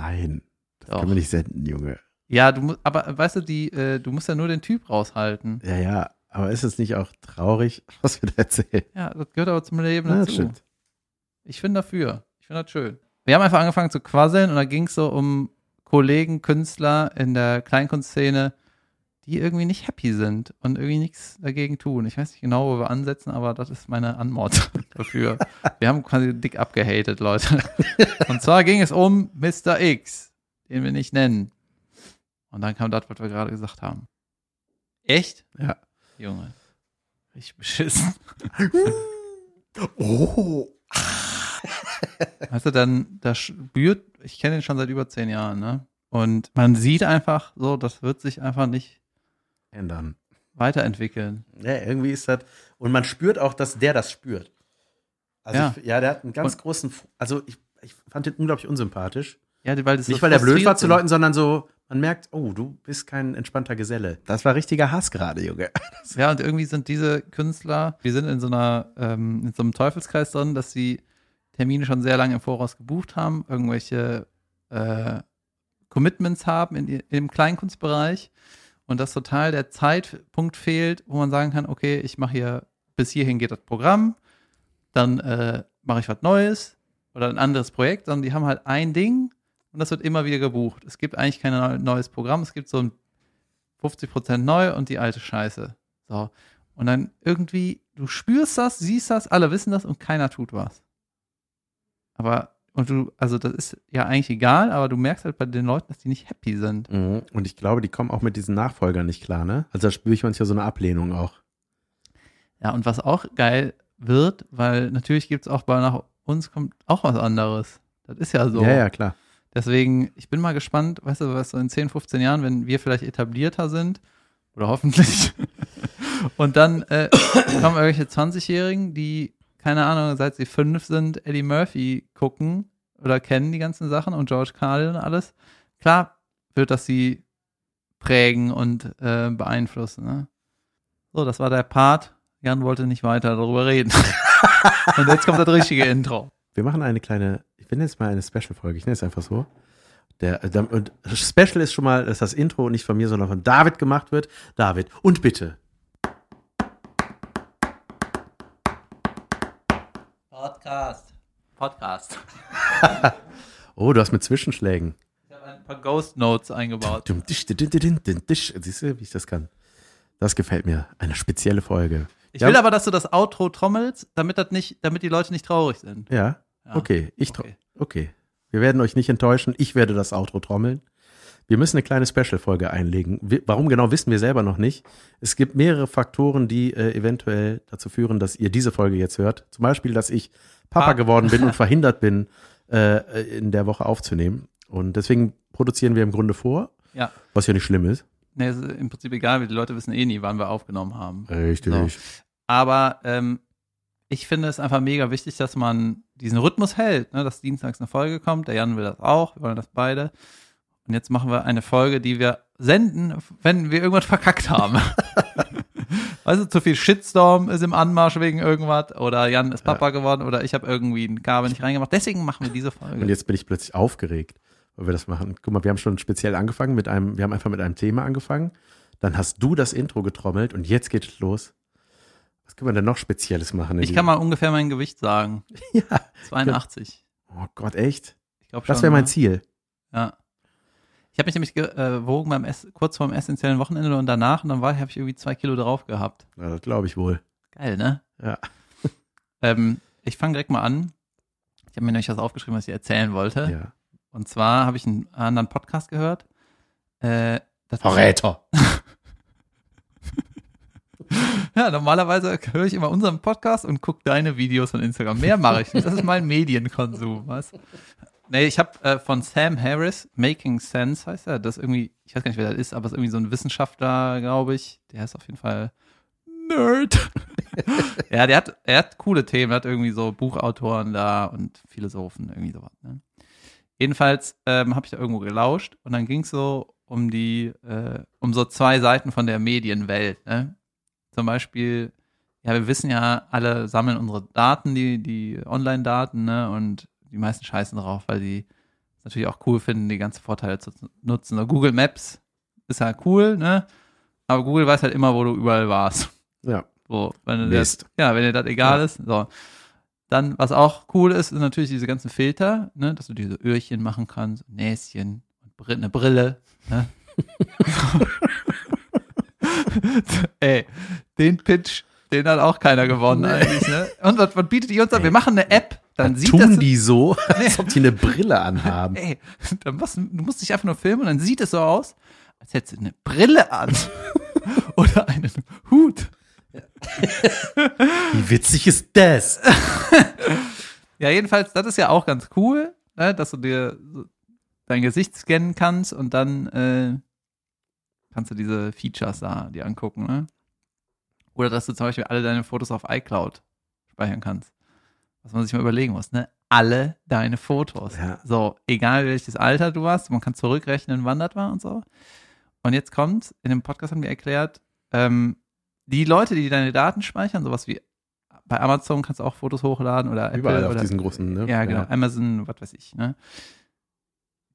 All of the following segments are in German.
Nein, das Doch. können wir nicht senden, Junge. Ja, du musst, aber weißt du, die, äh, du musst ja nur den Typ raushalten. Ja, ja, aber ist es nicht auch traurig, was wir da erzählen? Ja, das gehört aber zum Leben Ja, das dazu. stimmt. Ich bin dafür. Ich finde das schön. Wir haben einfach angefangen zu quasseln und da ging es so um Kollegen, Künstler in der Kleinkunstszene, die irgendwie nicht happy sind und irgendwie nichts dagegen tun. Ich weiß nicht genau, wo wir ansetzen, aber das ist meine Anmod dafür. Wir haben quasi dick abgehatet, Leute. Und zwar ging es um Mr. X, den wir nicht nennen. Und dann kam das, was wir gerade gesagt haben. Echt? Ja. Junge. Richtig beschissen. Oh. Weißt du, dann, da spürt, ich kenne ihn schon seit über zehn Jahren, ne? Und man sieht einfach so, das wird sich einfach nicht Ändern. weiterentwickeln. Ja, irgendwie ist das. Und man spürt auch, dass der das spürt. Also Ja. Ich, ja, der hat einen ganz Und- großen. Also ich, ich fand den unglaublich unsympathisch. Ja, weil das so Nicht, weil er blöd war zu. Leuten, sondern so, man merkt, oh, du bist kein entspannter Geselle. Das war richtiger Hass gerade, Junge. Ja, und irgendwie sind diese Künstler, die sind in so einer, ähm, in so einem Teufelskreis drin, dass sie Termine schon sehr lange im Voraus gebucht haben, irgendwelche äh, Commitments haben in, im Kleinkunstbereich und dass total der Zeitpunkt fehlt, wo man sagen kann, okay, ich mache hier, bis hierhin geht das Programm, dann äh, mache ich was Neues oder ein anderes Projekt, sondern die haben halt ein Ding und das wird immer wieder gebucht. Es gibt eigentlich kein neu- neues Programm, es gibt so ein 50% neu und die alte Scheiße. So. Und dann irgendwie, du spürst das, siehst das, alle wissen das und keiner tut was. Aber, und du, also das ist ja eigentlich egal, aber du merkst halt bei den Leuten, dass die nicht happy sind. Mhm. Und ich glaube, die kommen auch mit diesen Nachfolgern nicht klar, ne? Also da spüre ich manchmal so eine Ablehnung auch. Ja, und was auch geil wird, weil natürlich gibt es auch bei nach uns kommt auch was anderes. Das ist ja so. Ja, ja, klar. Deswegen, ich bin mal gespannt, weißt du, was so in 10, 15 Jahren, wenn wir vielleicht etablierter sind, oder hoffentlich, und dann äh, kommen irgendwelche 20-Jährigen, die, keine Ahnung, seit sie fünf sind, Eddie Murphy gucken oder kennen die ganzen Sachen und George Carlin und alles. Klar wird das sie prägen und äh, beeinflussen. Ne? So, das war der Part. Jan wollte nicht weiter darüber reden. und jetzt kommt das richtige Intro. Wir machen eine kleine, ich nenne jetzt mal eine Special-Folge, ich nenne es einfach so. Der, der, und Special ist schon mal, dass das Intro nicht von mir, sondern von David gemacht wird. David, und bitte. Podcast. Podcast. Oh, du hast mit Zwischenschlägen. Ich habe ein paar Ghost Notes eingebaut. Siehst du, wie ich das kann? Das gefällt mir. Eine spezielle Folge. Ich Ja. will aber, dass du das Outro trommelst, damit das nicht, damit die Leute nicht traurig sind. Ja, Ja. okay. Ich Okay. okay. Wir werden euch nicht enttäuschen. Ich werde das Outro trommeln. Wir müssen eine kleine Special-Folge einlegen. Wir, warum genau, wissen wir selber noch nicht. Es gibt mehrere Faktoren, die äh, eventuell dazu führen, dass ihr diese Folge jetzt hört. Zum Beispiel, dass ich Papa Ah. geworden bin und verhindert bin, äh, in der Woche aufzunehmen. Und deswegen produzieren wir im Grunde vor, Ja. was ja nicht schlimm ist. Nee, ist im Prinzip egal, die Leute wissen eh nie, wann wir aufgenommen haben. Richtig. So. Aber ähm, ich finde es einfach mega wichtig, dass man diesen Rhythmus hält, ne? dass dienstags eine Folge kommt. Der Jan will das auch, wir wollen das beide. Und jetzt machen wir eine Folge, die wir senden, wenn wir irgendwas verkackt haben. weißt du, zu viel Shitstorm ist im Anmarsch wegen irgendwas oder Jan ist Papa geworden oder ich habe irgendwie ein Kabel nicht reingemacht. Deswegen machen wir diese Folge. Und jetzt bin ich plötzlich aufgeregt, weil wir das machen. Guck mal, wir haben schon speziell angefangen mit einem, wir haben einfach mit einem Thema angefangen. Dann hast du das Intro getrommelt und jetzt geht es los. Was können wir denn noch Spezielles machen? ich kann mal ungefähr mein Gewicht sagen. Ja. 82. Oh Gott, echt? Ich glaube schon. Das wäre mein ne? Ziel. Ja. Ich habe mich nämlich gewogen beim Ess kurz vor dem essentiellen Wochenende und danach und dann war habe ich irgendwie zwei Kilo drauf gehabt. Ja, das glaube ich wohl. Geil, ne? Ja. Ähm, ich fange direkt mal an. Ich habe mir nämlich was aufgeschrieben, was ich erzählen wollte. ja. Und zwar habe ich einen anderen Podcast gehört. Äh, das Verräter. Ja, normalerweise höre ich immer unseren Podcast und gucke deine Videos von Instagram. Mehr mache ich nicht. Das ist mein Medienkonsum, was? Nee, ich habe äh, von Sam Harris, Making Sense heißt er. Das irgendwie, ich weiß gar nicht, wer das ist, aber es ist irgendwie so ein Wissenschaftler, glaube ich. Der ist auf jeden Fall Nerd. ja, der hat, er hat coole Themen, hat irgendwie so Buchautoren da und Philosophen, irgendwie sowas. Ne? Jedenfalls ähm, habe ich da irgendwo gelauscht und dann ging es so um die, äh, um so zwei Seiten von der Medienwelt. Ne? Zum Beispiel, ja, wir wissen ja, alle sammeln unsere Daten, die, die Online-Daten, ne? Und die meisten scheißen drauf, weil die natürlich auch cool finden, die ganzen Vorteile zu nutzen. So Google Maps ist halt cool, ne? Aber Google weiß halt immer, wo du überall warst. Ja. So, wenn dir das, ja, wenn dir das egal Ja. ist. So. Dann, was auch cool ist, ist natürlich diese ganzen Filter, ne, dass du diese Öhrchen machen kannst, Näschen, und eine Brille. Ne? Ey, den Pitch, den hat auch keiner gewonnen Nee. eigentlich. Ne? Und was, was bietet die uns an? Wir machen eine App, dann Dann sieht tun das. die so, als ob die eine Brille anhaben. Ey, dann musst, du musst dich einfach nur filmen und dann sieht es so aus, als hättest du eine Brille an. Oder einen Hut. Wie witzig ist das? Ja, jedenfalls, das ist ja auch ganz cool, ne, dass du dir dein Gesicht scannen kannst und dann äh, kannst du diese Features da dir angucken. Ne? Oder dass du zum Beispiel alle deine Fotos auf iCloud speichern kannst. Was man sich mal überlegen muss, ne? Alle deine Fotos. Ja. So, egal welches Alter du warst, man kann zurückrechnen, wann das war und so. Und jetzt kommt, in dem Podcast haben wir erklärt, ähm, die Leute, die deine Daten speichern, sowas wie bei Amazon kannst du auch Fotos hochladen oder Apple Überall auf oder diesen großen, ne? ja, genau. Amazon, was weiß ich, ne?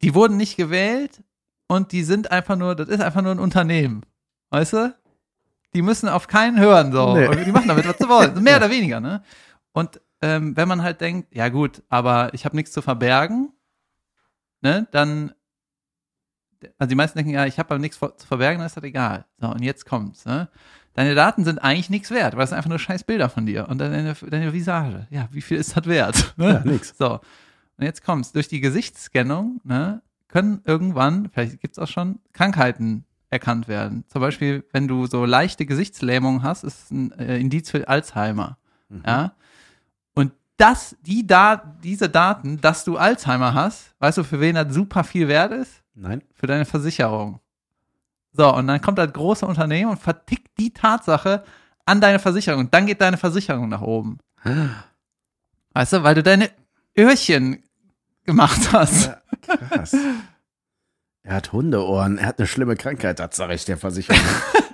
Die wurden nicht gewählt und die sind einfach nur, das ist einfach nur ein Unternehmen. Weißt du? Die müssen auf keinen hören, so. Nee. Die machen damit, was sie wollen. Mehr Ja. oder weniger, ne? Und ähm, wenn man halt denkt, ja gut, aber ich habe nichts zu verbergen, ne, dann, also die meisten denken, ja, ich habe aber nichts zu verbergen, dann ist das egal. So, und jetzt kommt's, ne? Deine Daten sind eigentlich nichts wert, weil es sind einfach nur scheiß Bilder von dir und deine, deine Visage. Ja, wie viel ist das wert? Ne? Ja, nix. So, und jetzt kommt's. Durch die Gesichtsscannung ne, können irgendwann, vielleicht gibt's auch schon, Krankheiten erkannt werden. Zum Beispiel, wenn du so leichte Gesichtslähmung hast, ist ein äh, Indiz für Alzheimer. Mhm. Ja. Das, die da, diese Daten, dass du Alzheimer hast, weißt du, für wen das super viel wert ist? Nein? Für deine Versicherung. So, und dann kommt das große Unternehmen und vertickt die Tatsache an deine Versicherung. Und dann geht deine Versicherung nach oben. Weißt du, weil du deine Öhrchen gemacht hast. Ja, krass. Er hat Hundeohren, er hat eine schlimme Krankheit, das sage ich der Versicherung.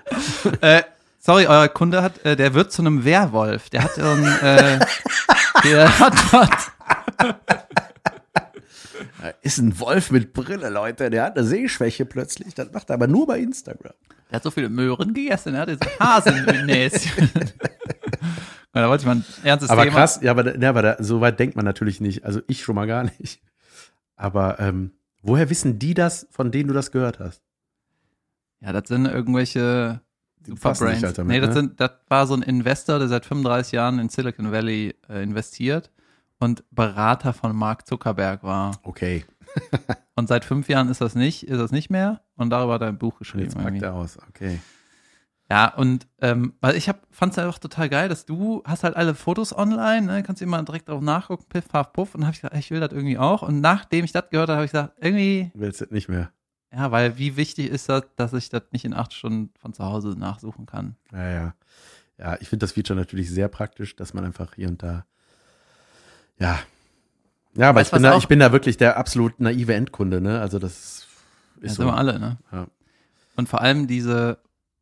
äh, sorry, euer Kunde hat, äh, der wird zu einem Werwolf. Der hat so ein, äh, der hat was. Ist ein Wolf mit Brille, Leute. Der hat eine Sehschwäche plötzlich. Das macht er aber nur bei Instagram. Der hat so viele Möhren gegessen, er hat jetzt Hasen im Näschen. Da wollte ich mal ein ernstes Aber Thema. krass, ja, aber, ja, aber da, so weit denkt man natürlich nicht. Also ich schon mal gar nicht. Aber ähm, woher wissen die das, von denen du das gehört hast? Ja, das sind irgendwelche Sich Superbrains. halt damit, nee, das, ne? sind, das war so ein Investor, der seit 35 Jahren in Silicon Valley äh, investiert und Berater von Mark Zuckerberg war. Okay, Und seit fünf Jahren ist das nicht, ist das nicht mehr. Und darüber hat er ein Buch geschrieben. jetzt packt er aus. Okay. Ja, und ähm, weil ich hab, fand's ja auch total geil, dass du hast halt alle Fotos online, ne? kannst immer direkt drauf nachgucken, piff, paff, puff. Und dann hab ich gesagt, ich will das irgendwie auch. Und nachdem ich das gehört habe, habe ich gesagt, irgendwie, Willst du nicht mehr? Ja, weil wie wichtig ist das, dass ich das nicht in acht Stunden von zu Hause nachsuchen kann. Ja, ja. Ja, ich finde das Feature natürlich sehr praktisch, dass man einfach hier und da. Ja. Ja, aber Weißt ich bin, da, ich bin da wirklich der absolut naive Endkunde, ne? Also das Ja, ist sind wir so. alle, ne? Ja. Und vor allem diese,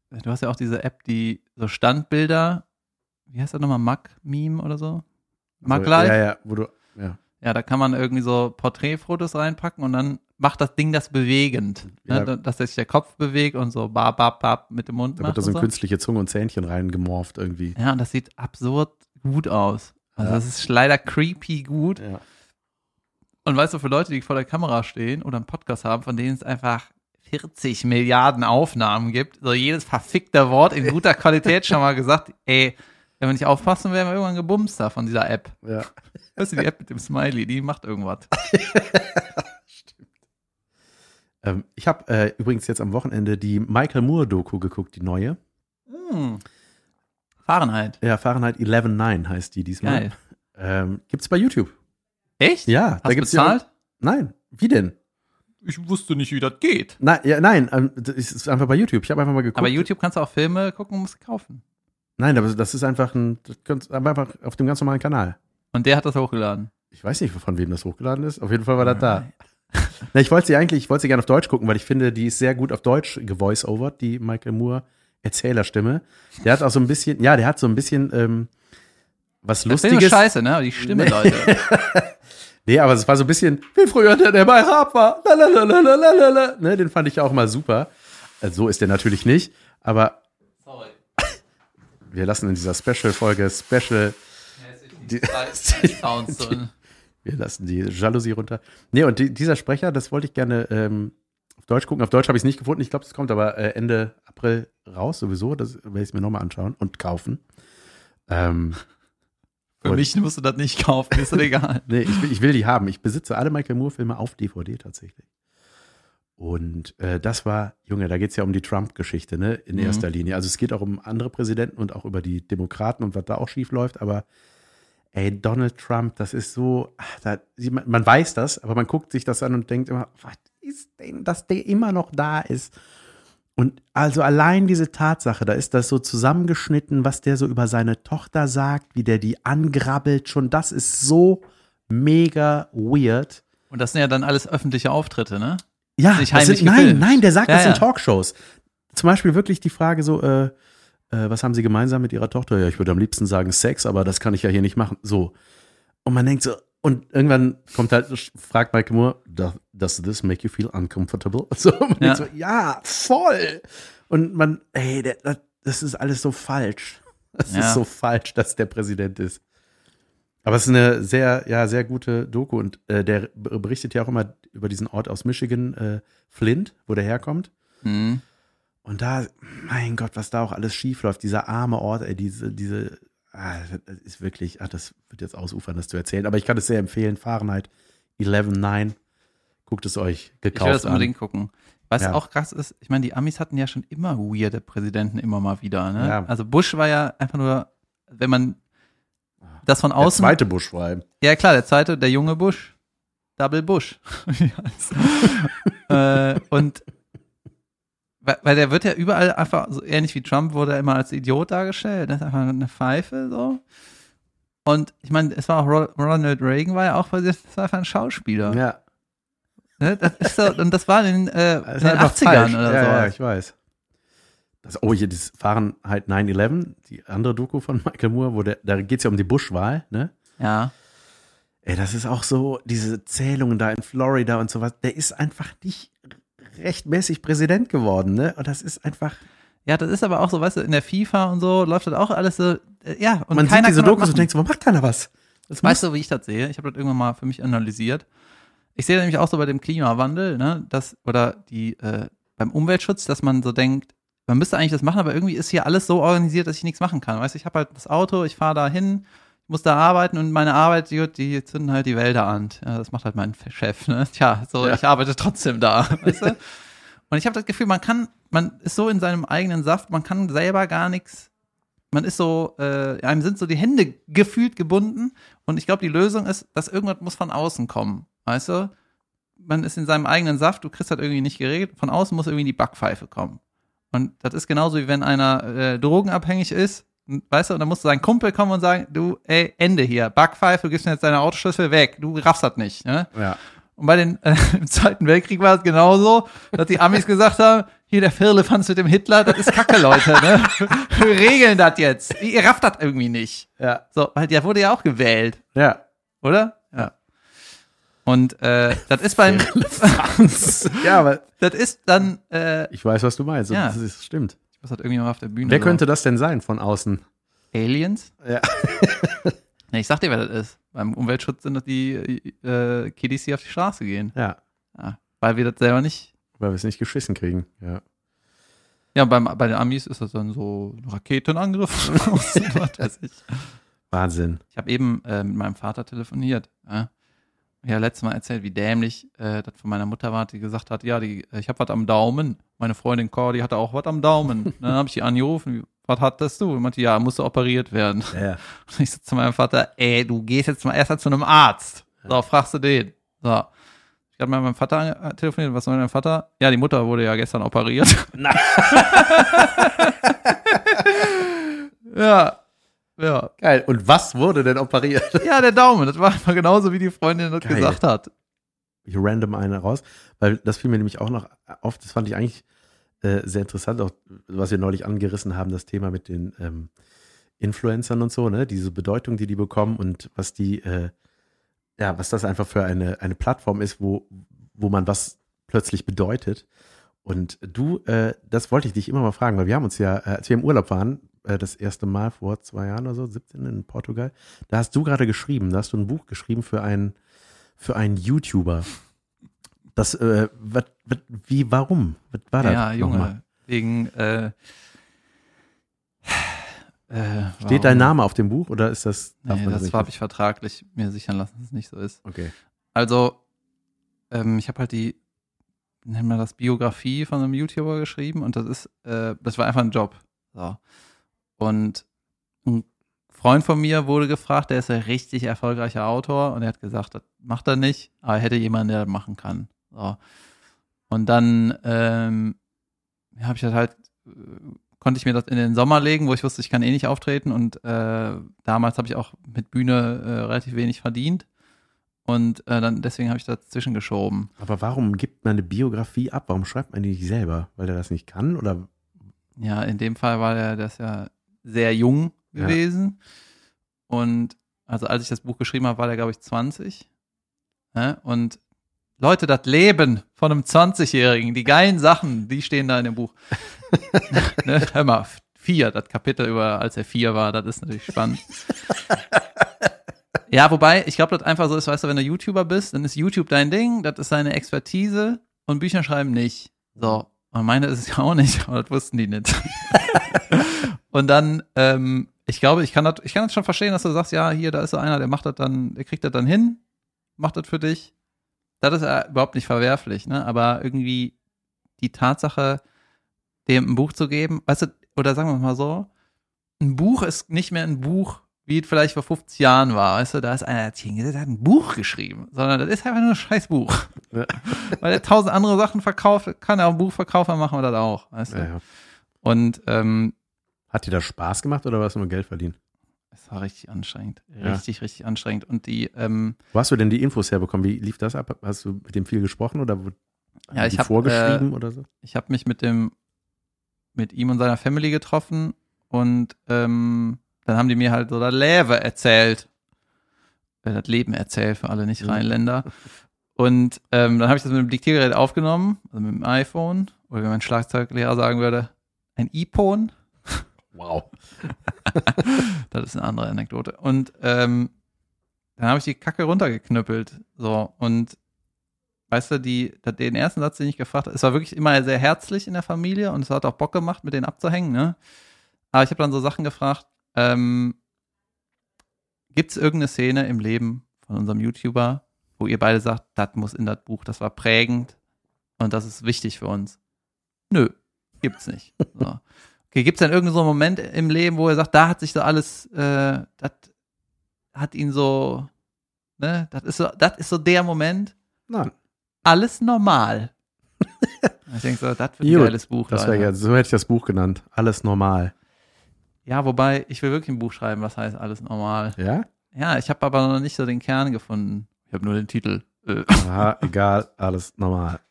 du hast ja auch diese App, die so Standbilder, wie heißt das nochmal, Mag-Meme oder so? Mag Also, Live? Ja, ja, wo du, ja. Ja, da kann man irgendwie so Porträtfotos reinpacken und dann macht das Ding das bewegend. Ja. Ne? Dass sich der Kopf bewegt und so bab, bab, bab mit dem Mund Da macht. wird da so eine künstliche Zunge und Zähnchen reingemorpht irgendwie. Ja, und das sieht absurd gut aus. Also Ja. das ist leider creepy gut. Ja. Und weißt du, für Leute, die vor der Kamera stehen oder einen Podcast haben, von denen es einfach 40 Milliarden Aufnahmen gibt, so jedes verfickte Wort in guter Qualität schon mal gesagt, ey, wenn wir nicht aufpassen, werden wir irgendwann gebumst da von dieser App. ja. Weißt du, die App mit dem Smiley, die macht irgendwas. Ähm, ich habe äh, übrigens jetzt am Wochenende die Michael Moore-Doku geguckt, die neue. Hm. Fahrenheit. Ja, Fahrenheit 11.9 heißt die diesmal. Geil. Ähm, gibt's bei YouTube. Echt? Ja, Hast da gibt's bezahlt? Ja, nein, wie denn? Ich wusste nicht, wie das geht. Nein, ja, nein, ähm, das ist einfach bei YouTube. Ich habe einfach mal geguckt. Aber YouTube kannst du auch Filme gucken und musst kaufen. Nein, aber das ist einfach ein, das kannst, einfach auf dem ganz normalen Kanal. Und der hat das hochgeladen. Ich weiß nicht, von wem das hochgeladen ist. Auf jeden Fall war das da. Na, ich wollte sie eigentlich, ich wollte sie gerne auf Deutsch gucken, weil ich finde, die ist sehr gut auf Deutsch gevoice-overt, die Michael Moore Erzählerstimme. Der hat auch so ein bisschen, ja, der hat so ein bisschen ähm, was Das Lustiges. scheiße, ne? Aber die Stimme, Nee. Leute. Nee, aber es war so ein bisschen, wie früher der, der bei Raab war. Lalalalalalala. Ne, den fand ich auch mal super. Also so ist der natürlich nicht, aber Sorry. wir lassen in dieser Special-Folge Special, Die, Die- Sounds drin. Wir lassen die Jalousie runter. Nee, und die, dieser Sprecher, das wollte ich gerne ähm, auf Deutsch gucken. Auf Deutsch habe ich es nicht gefunden. Ich glaube, es kommt aber äh, Ende April raus sowieso. Das werde ich mir nochmal anschauen und kaufen. Ähm, Für Und- mich musst du das nicht kaufen, ist das egal. Nee, ich will, ich will die haben. Ich besitze alle Michael Moore-Filme auf DVD tatsächlich. Und äh, das war, Junge, da geht es ja um die Trump-Geschichte, ne? In Mhm. erster Linie. Also es geht auch um andere Präsidenten und auch über die Demokraten und was da auch schief läuft, aber ey, Donald Trump, das ist so, ach, da, man, weiß das, aber man guckt sich das an und denkt immer, was ist denn, dass der immer noch da ist? Und also allein diese Tatsache, da ist das so zusammengeschnitten, was der so über seine Tochter sagt, wie der die angrabbelt, schon das ist so mega weird. Und das sind ja dann alles öffentliche Auftritte, ne? Ja, sind, nein, nein, der sagt Ja, das in ja. Talkshows. Zum Beispiel wirklich die Frage so, äh, äh, was haben Sie gemeinsam mit Ihrer Tochter? Ja, ich würde am liebsten sagen Sex, aber das kann ich ja hier nicht machen. So. Und man denkt so, und irgendwann kommt halt, fragt Michael Moore, "Does- this make you feel uncomfortable? So, Ja. denkt so, ja, voll. Und man, ey, der, das- ist alles so falsch. Das Ja. ist so falsch, dass der Präsident ist. Aber es ist eine sehr, ja, sehr gute Doku und äh, der berichtet ja auch immer über diesen Ort aus Michigan, äh, Flint, wo der herkommt. Mhm. Und da, mein Gott, was da auch alles schief läuft, dieser arme Ort, ey, diese, diese, ah, das ist wirklich, ach, das wird jetzt ausufern, das zu erzählen. Aber ich kann es sehr empfehlen, Fahrenheit 11.9. Guckt es euch Ich will gekauft das unbedingt gucken. Was Ja. auch krass ist, ich meine, die Amis hatten ja schon immer weirde Präsidenten immer mal wieder. Ne? Ja. Also Bush war ja einfach nur, wenn man das von Der außen. zweite Bush vor allem. Ja, klar, der zweite, der junge Bush. Double Bush. Äh, und weil, weil der wird ja überall einfach, so ähnlich wie Trump, wurde er immer als Idiot dargestellt. Das ist einfach eine Pfeife so. Und ich meine, es war auch Ro- Ronald Reagan, war ja auch, das war einfach ein Schauspieler. Ja, Ne? Das ist so, und das war in, den, äh, in den einfach 80ern falsch. oder ja, so. ja, ich weiß. Das, oh, hier, das Fahrenheit 9-11, die andere Doku von Michael Moore, wo der, da geht es ja um die Bush-Wahl, ne? ja. Ey, das ist auch so, diese Zählungen da in Florida und sowas, der ist einfach nicht rechtmäßig Präsident geworden, ne? Und das ist einfach, Ja, das ist aber auch so, weißt du, in der FIFA und so läuft das auch alles so, äh, ja, und man sieht diese Dokus und denkt so, warum macht keiner was? Das Weißt du, wie ich das sehe? Ich habe das irgendwann mal für mich analysiert. Ich sehe das nämlich auch so bei dem Klimawandel, ne, dass, oder die, äh, beim Umweltschutz, dass man so denkt, man müsste eigentlich das machen, aber irgendwie ist hier alles so organisiert, dass ich nichts machen kann. Weißt du, ich habe halt das Auto, ich fahre da hin, muss da arbeiten und meine Arbeit, die, die zünden halt die Wälder an. Ja, das macht halt mein Chef, ne? Tja, so, Ja. ich arbeite trotzdem da, weißt du? Und ich habe das Gefühl, man kann, man ist so in seinem eigenen Saft, man kann selber gar nichts man ist so, äh, einem sind so die Hände gefühlt gebunden und ich glaube, die Lösung ist, dass irgendwas muss von außen kommen, weißt du? Man ist in seinem eigenen Saft, du kriegst das irgendwie nicht geregelt, von außen muss irgendwie die Backpfeife kommen. Und das ist genauso wie wenn einer äh, drogenabhängig ist, weißt du, und dann muss sein Kumpel kommen und sagen, du, ey, Ende hier, Backpfeife, du gibst mir jetzt deine Autoschlüssel weg, du raffst das nicht, ne? Ja. Und bei den, äh, im Zweiten Weltkrieg war es genauso, dass die Amis gesagt haben, hier der Firlefanz mit dem Hitler, das ist Kacke, Leute, ne? Wir regeln das jetzt. Ihr rafft das irgendwie nicht. Ja. So, weil der wurde ja auch gewählt, Ja. oder? Ja. Und äh, das ist beim, ja, aber das ist dann, äh, ich weiß, was du meinst. Ja. Das ist, stimmt. Was hat irgendwie mal auf der Bühne? Wer könnte das denn sein von außen? Aliens? Ja. Nee, ich sag dir, wer das ist. Beim Umweltschutz sind das die äh, Kiddies, die auf die Straße gehen. Ja. Ja, weil wir das selber nicht Weil wir es nicht geschissen kriegen. Ja. Ja, beim, bei den Amis ist das dann so ein Raketenangriff. Ich Wahnsinn. ich habe eben äh, mit meinem Vater telefoniert. Ja, ja letztes Mal erzählt, wie dämlich äh, das von meiner Mutter war, die gesagt hat, ja, die, ich habe was am Daumen. Meine Freundin Cordy hatte auch was am Daumen. Dann habe ich die angerufen, was hattest du? Und meinte, ja, musste operiert werden. Ja. Und ich so zu meinem Vater, ey, du gehst jetzt mal erst mal zu einem Arzt. So, fragst du den. So. Ich habe mit meinem Vater äh, telefoniert. Was soll mein Vater? Ja, die Mutter wurde ja gestern operiert. Nein. ja. Ja. Geil. Und was wurde denn operiert? Ja, der Daumen. Das war einfach genauso, wie die Freundin das Geil. gesagt hat. Ich random eine raus, weil das fiel mir nämlich auch noch auf. Das fand ich eigentlich äh, sehr interessant, auch was wir neulich angerissen haben, das Thema mit den ähm, Influencern und so, ne? Diese Bedeutung, die die bekommen und was die, äh, ja, was das einfach für eine, eine Plattform ist, wo, wo man was plötzlich bedeutet. Und du, äh, das wollte ich dich immer mal fragen, weil wir haben uns ja, äh, als wir im Urlaub waren, äh, das erste Mal vor zwei Jahren oder so, 17 in Portugal, da hast du gerade geschrieben, da hast du ein Buch geschrieben für einen, für einen YouTuber. Das, äh, wat, wat, wie, warum? Was war das? Ja, Junge, nochmal? wegen, äh, äh, Steht dein Name auf dem Buch oder ist das? Nee, das nicht habe ich vertraglich mir sichern lassen, dass es nicht so ist. Okay. Also, ähm, ich habe halt die, nennen wir das Biografie von einem YouTuber geschrieben und das ist, äh, das war einfach ein Job. So. Und ein Freund von mir wurde gefragt, der ist ein richtig erfolgreicher Autor und er hat gesagt, das macht er nicht, aber er hätte jemanden, der das machen kann. So. Und dann ähm, habe ich das halt, äh, konnte ich mir das in den Sommer legen, wo ich wusste, ich kann eh nicht auftreten und äh, damals habe ich auch mit Bühne äh, relativ wenig verdient. Und äh, dann deswegen habe ich dazwischen geschoben. Aber warum gibt man eine Biografie ab? Warum schreibt man die nicht selber? Weil er das nicht kann? Oder Ja, in dem Fall war der das ja sehr jung Ja. gewesen. Und also als ich das Buch geschrieben habe, war der, glaube ich, 20. Ne? Und Leute, das Leben von einem 20-Jährigen, die geilen Sachen, die stehen da in dem Buch. ne? Hör mal, vier, das Kapitel über, als er vier war, das ist natürlich spannend. ja, wobei, ich glaube, das einfach so ist, weißt du, wenn du YouTuber bist, dann ist YouTube dein Ding, das ist deine Expertise und Bücher schreiben nicht. So. Und meine ist es ja auch nicht, aber das wussten die nicht. und dann, ähm, ich glaube, ich kann das, ich kann das schon verstehen, dass du sagst, ja, hier, da ist so einer, der macht das dann, der kriegt das dann hin, macht das für dich. Das ist ja überhaupt nicht verwerflich, ne? Aber irgendwie die Tatsache, dem ein Buch zu geben, weißt du, oder sagen wir mal so, ein Buch ist nicht mehr ein Buch, wie es vielleicht vor 50 Jahren war, weißt du, da ist einer, der hat hingesetzt, der hat ein Buch geschrieben, sondern das ist einfach nur ein scheiß Buch. Ja. Weil er tausend andere Sachen verkauft, kann er auch ein Buch verkaufen, dann machen wir das auch, weißt du. ja, ja. Und ähm, hat dir das Spaß gemacht oder war es nur Geld verdienen? es war richtig anstrengend. Ja. Richtig, richtig anstrengend. Und die, ähm, Wo hast du denn die Infos herbekommen? Wie lief das ab? Hast du mit dem viel gesprochen oder wurde Ja, ich die hab, vorgeschrieben oder so? ich habe mich mit dem, mit ihm und seiner Family getroffen und ähm, dann haben die mir halt so das Leben erzählt. Äh, Das Leben erzählt für alle Mhm. Nicht-Rheinländer. Und ähm, dann habe ich das mit dem Diktiergerät aufgenommen, also mit dem iPhone, oder wie mein Schlagzeuglehrer sagen würde, ein iPhone. Wow. Das ist eine andere Anekdote. Und ähm, dann habe ich die Kacke runtergeknüppelt. So, und weißt du, die, den ersten Satz, den ich gefragt habe, es war wirklich immer sehr herzlich in der Familie und es hat auch Bock gemacht, mit denen abzuhängen, ne? Aber ich habe dann so Sachen gefragt, ähm, gibt es irgendeine Szene im Leben von unserem YouTuber, wo ihr beide sagt, das muss in das Buch, das war prägend und das ist wichtig für uns? Nö, gibt's nicht. So. Okay, gibt es denn irgendeinen so einen Moment im Leben, wo er sagt, da hat sich so alles, äh, das hat ihn so, ne, das ist so, das ist so der Moment, Nein, alles normal. ich denke so, das wird ein geiles Buch. das wäre so hätte ich das Buch genannt. Alles normal. Ja, wobei, ich will wirklich ein Buch schreiben, was heißt alles normal. Ja? Ja, ich habe aber noch nicht so den Kern gefunden. Ich habe nur den Titel. Äh. Aha, egal, alles normal.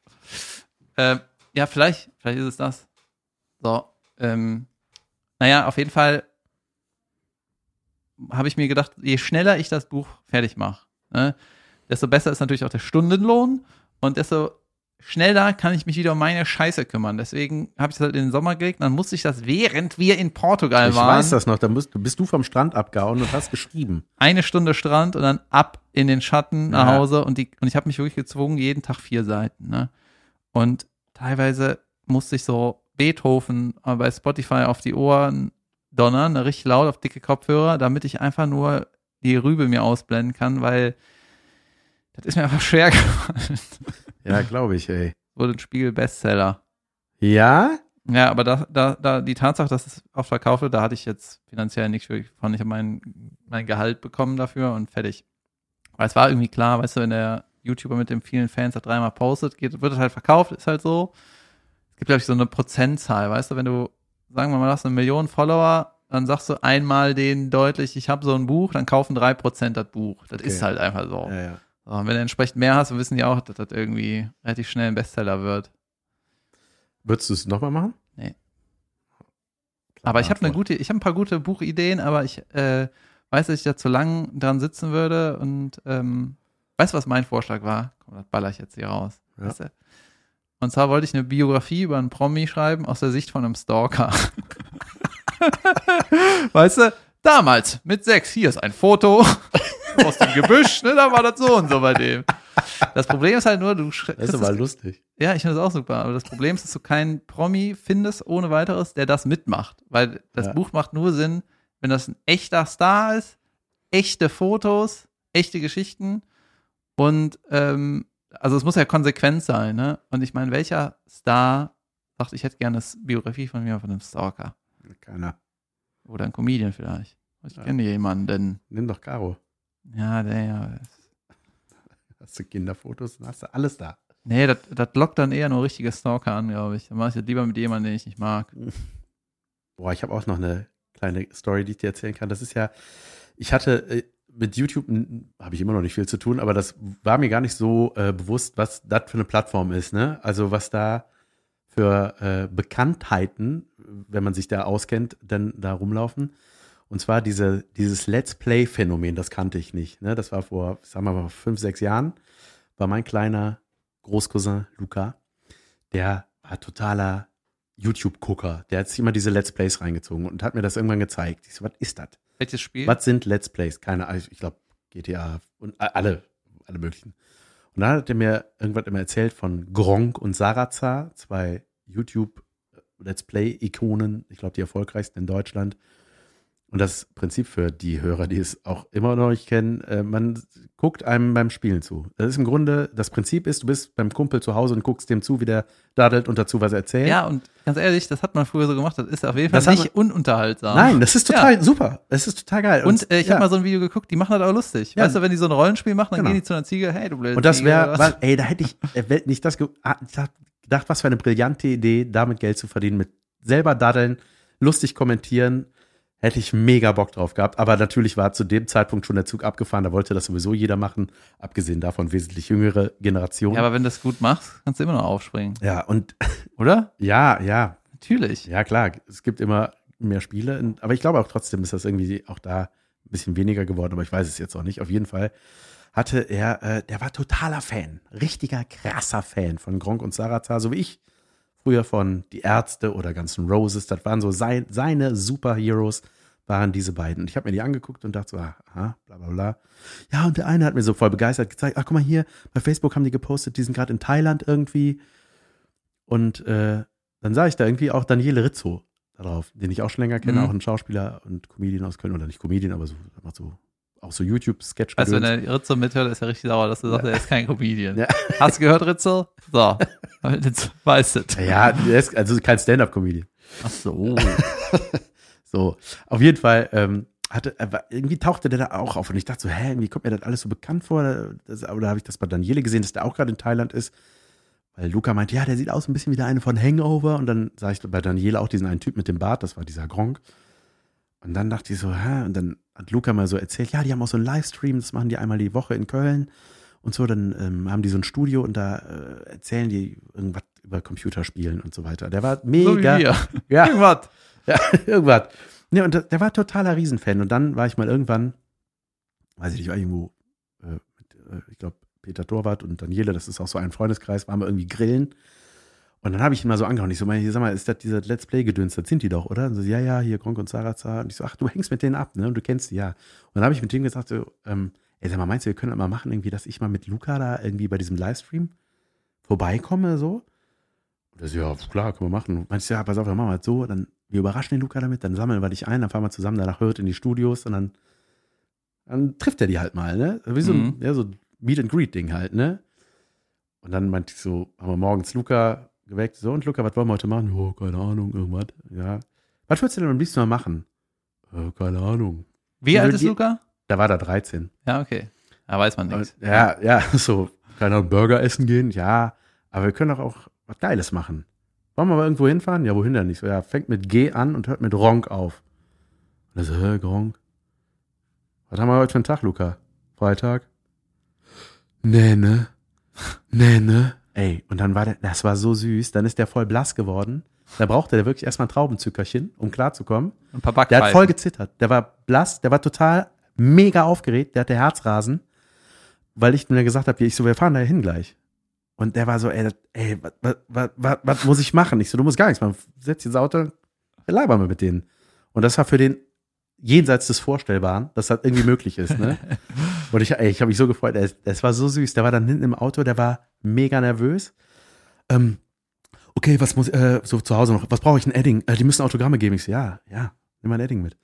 Ähm, ja, vielleicht, vielleicht ist es das. So, ähm, naja, auf jeden Fall habe ich mir gedacht, je schneller ich das Buch fertig mache, ne, desto besser ist natürlich auch der Stundenlohn und desto schneller kann ich mich wieder um meine Scheiße kümmern. Deswegen habe ich das halt in den Sommer gelegt, dann musste ich das, während wir in Portugal Ich waren, weiß das noch, da musst, bist du vom Strand abgehauen und hast geschrieben. eine Stunde Strand und dann ab in den Schatten nach Ja. Hause und die und ich habe mich wirklich gezwungen, jeden Tag vier Seiten. Ne? Und teilweise musste ich so Beethoven äh, bei Spotify auf die Ohren donnern, ne, richtig laut auf dicke Kopfhörer, damit ich einfach nur die Rübe mir ausblenden kann, weil das ist mir einfach schwer gefallen. Ja, glaube ich, ey. Wurde ein Spiegel-Bestseller. Ja? Ja, aber da, da, da die Tatsache, dass es oft verkauft wird, da hatte ich jetzt finanziell nichts wirklich von. Ich habe mein, mein Gehalt bekommen dafür und fertig. Weil es war irgendwie klar, weißt du, wenn der YouTuber mit den vielen Fans das dreimal postet, geht, wird es halt verkauft, ist halt so. Es gibt, glaube ich, so eine Prozentzahl, weißt du, wenn du, sagen wir mal, hast eine Million Follower, dann sagst du einmal denen deutlich, ich habe so ein Buch, dann kaufen drei Prozent das Buch. Das Okay. ist halt einfach so. Ja, ja. so. Und wenn du entsprechend mehr hast, dann wissen die auch, dass das irgendwie relativ schnell ein Bestseller wird. Würdest du es nochmal machen? Nee. Klare Aber ich habe eine gute, ich habe ein paar gute Buchideen, aber ich äh, weiß, dass ich da zu lang dran sitzen würde und ähm, weißt du, was mein Vorschlag war? Komm, das baller ich jetzt hier raus. Ja. Weißt du? Und zwar wollte ich eine Biografie über einen Promi schreiben aus der Sicht von einem Stalker. weißt du, damals mit sechs, hier ist ein Foto aus dem Gebüsch, ne, da war das so und so bei dem. Das Problem ist halt nur, du sch- Das ist aber lustig. ja, ich finde das auch super. Aber das Problem ist, dass du keinen Promi findest ohne weiteres, der das mitmacht. Weil das Ja. Buch macht nur Sinn, wenn das ein echter Star ist, echte Fotos, echte Geschichten. Und ähm, also es muss ja konsequent sein, ne? Und ich meine, welcher Star sagt, ich hätte gerne eine Biografie von mir von einem Stalker? Keiner. Oder ein Comedian vielleicht. Ich Ja. kenne jemanden. Nimm doch Caro. Ja, der ja. Hast du Kinderfotos, dann hast du alles da. Nee, das lockt dann eher nur richtige Stalker an, glaube ich. Dann mache ich das lieber mit jemandem, den ich nicht mag. Boah, ich habe auch noch eine kleine Story, die ich dir erzählen kann. Das ist ja, ich hatte äh, mit YouTube habe ich immer noch nicht viel zu tun, aber das war mir gar nicht so äh, bewusst, was das für eine Plattform ist. Ne? Also was da für äh, Bekanntheiten, wenn man sich da auskennt, dann da rumlaufen. Und zwar diese, dieses Let's Play-Phänomen, das kannte ich nicht. Ne? Das war vor, sagen wir mal, fünf, sechs Jahren, war mein kleiner Großcousin Luca, der war totaler YouTube-Gucker. Der hat sich immer diese Let's Plays reingezogen und hat mir das irgendwann gezeigt. Ich so, was ist das? Welches Spiel? Was sind Let's Plays? Keine Ahnung, ich glaube GTA und alle, alle möglichen. Und dann hat er mir irgendwann immer erzählt von Gronk und Sarazar, zwei YouTube Let's Play-Ikonen, ich glaube die erfolgreichsten in Deutschland. Und das Prinzip für die Hörer, die es auch immer noch nicht kennen, äh, man guckt einem beim Spielen zu. Das ist im Grunde, das Prinzip ist, du bist beim Kumpel zu Hause und guckst dem zu, wie der dadelt und dazu was erzählt. Ja, und ganz ehrlich, das hat man früher so gemacht. Das ist auf jeden Fall Das nicht ununterhaltsam. Nein, das ist total super. Das ist total geil. Und äh, ich ja. habe mal so ein Video geguckt, die machen das auch lustig. Ja. Weißt du, wenn die so ein Rollenspiel machen, dann Genau. gehen die zu einer Ziege, hey, du blöde Und das wäre, ey, da hätte ich äh, wenn das ah, ich hab gedacht, was für eine brillante Idee, damit Geld zu verdienen, mit selber daddeln, lustig kommentieren, hätte ich mega Bock drauf gehabt. Aber natürlich war zu dem Zeitpunkt schon der Zug abgefahren, da wollte das sowieso jeder machen, abgesehen davon wesentlich jüngere Generationen. Ja, aber wenn du das gut machst, kannst du immer noch aufspringen, ja, und oder? ja, ja, Natürlich. ja, klar, es gibt immer mehr Spiele, aber ich glaube auch trotzdem ist das irgendwie auch da ein bisschen weniger geworden, aber ich weiß es jetzt auch nicht. Auf jeden Fall hatte er, äh, der war totaler Fan, richtiger krasser Fan von Gronk und Sarazar, so wie ich früher von Die Ärzte oder Guns N' Roses, das waren so sein, seine Superheroes, waren diese beiden. Und ich habe mir die angeguckt und dachte so, ah, aha, bla bla bla. Ja, und der eine hat mir so voll begeistert gezeigt, ach guck mal hier, bei Facebook haben die gepostet, die sind gerade in Thailand irgendwie. Und äh, dann sah ich da irgendwie auch Daniele Rizzo da drauf, den ich auch schon länger kenne, Mhm. auch ein Schauspieler und Comedian aus Köln, oder nicht Comedian, aber so, macht so auch so YouTube-Sketch. Du, wenn der Rizzo mithört, ist er richtig sauer, dass du sagst, er ist kein Comedian. Ja. Hast du gehört, Rizzo? So, jetzt weißt du. ja, der ist also kein Stand-up-Comedian. Ach so. So, auf jeden Fall ähm, hatte, er war- irgendwie tauchte der da auch auf und ich dachte so, hä, irgendwie kommt mir das alles so bekannt vor. Das, oder habe ich das bei Daniele gesehen, dass der auch gerade in Thailand ist? Weil Luca meinte, ja, der sieht aus ein bisschen wie der eine von Hangover. Und dann sah ich bei Daniele auch diesen einen Typ mit dem Bart, das war dieser Gronk. Und dann dachte ich so, hä? Und dann hat Luca mal so erzählt, ja, die haben auch so einen Livestream, das machen die einmal die Woche in Köln. Und so, dann ähm, haben die so ein Studio und da äh, erzählen die irgendwas über Computerspielen und so weiter. Der war So mega. wir. ja, Irgendwas. ja, irgendwas. Ne, und der, war totaler Riesenfan. Und dann war ich mal irgendwann, weiß ich nicht, irgendwo, äh, mit, äh, ich glaube, Peter Torwart und Daniele, das ist auch so ein Freundeskreis, waren wir irgendwie grillen. Und dann habe ich ihn mal so angehauen. Ich so, meine, sag mal, ist das dieser Let's Play-Gedöns? Das sind die doch, oder? Und so, ja, ja, hier Gronk und Sarazar. Und ich so, ach, du hängst mit denen ab, ne? Und du kennst die, ja. Und dann habe ich mit dem gesagt, so, ähm, ey, sag mal, meinst du, wir können das mal machen, irgendwie, dass ich mal mit Luca da irgendwie bei diesem Livestream vorbeikomme, so? Und er so, ja, klar, können wir machen. Meinst du, ja, pass auf, dann machen wir das so, dann, wir überraschen den Luca damit, dann sammeln wir dich ein, dann fahren wir zusammen danach hört in die Studios und dann, dann trifft er die halt mal, ne? Wie so ein, Mhm. ja, so ein Meet and Greet Ding halt, ne? Und dann meinte ich so, haben wir morgens Luca geweckt, so, und Luca, was wollen wir heute machen? Oh, keine Ahnung, irgendwas, ja. Was würdest du denn am liebsten mal machen? Äh, keine Ahnung. Wie alt ist Die- Luca? Da war da 13. Ja, okay. Da weiß man nichts. Ja, ja, so, keine Ahnung, Burger essen gehen, ja. Aber wir können doch auch was Geiles machen. Wollen wir mal irgendwo hinfahren? Ja, wohin denn nicht? So, ja, fängt mit G an und hört mit Ronk auf. Und er so, hä, Gronk? Was haben wir heute für einen Tag, Luca? Freitag? Nee, ne? Nee, ne? Ey, und dann war der, das war so süß, dann ist der voll blass geworden. Da brauchte der wirklich erstmal ein Traubenzückerchen, um klarzukommen. Ein paar Der Backpfeifen. hat voll gezittert. Der war blass, der war total mega aufgeregt, der hatte Herzrasen. weil ich mir gesagt habe, ich so, wir fahren da hin gleich. Und der war so, ey, ey, was, was, was, was muss ich machen? Ich so, du musst gar nichts machen. Setz dich ins Auto, wir labern wir mit denen. Und das war für den jenseits des Vorstellbaren, dass das irgendwie möglich ist, ne? Und ich, ey, ich habe mich so gefreut. Es war so süß. Der war dann hinten im Auto, der war mega nervös. Ähm, okay, was muss, äh, so zu Hause noch, was brauche ich ein Edding? Äh, die müssen Autogramme geben. Ich so, ja, ja, nimm mal ein Edding mit.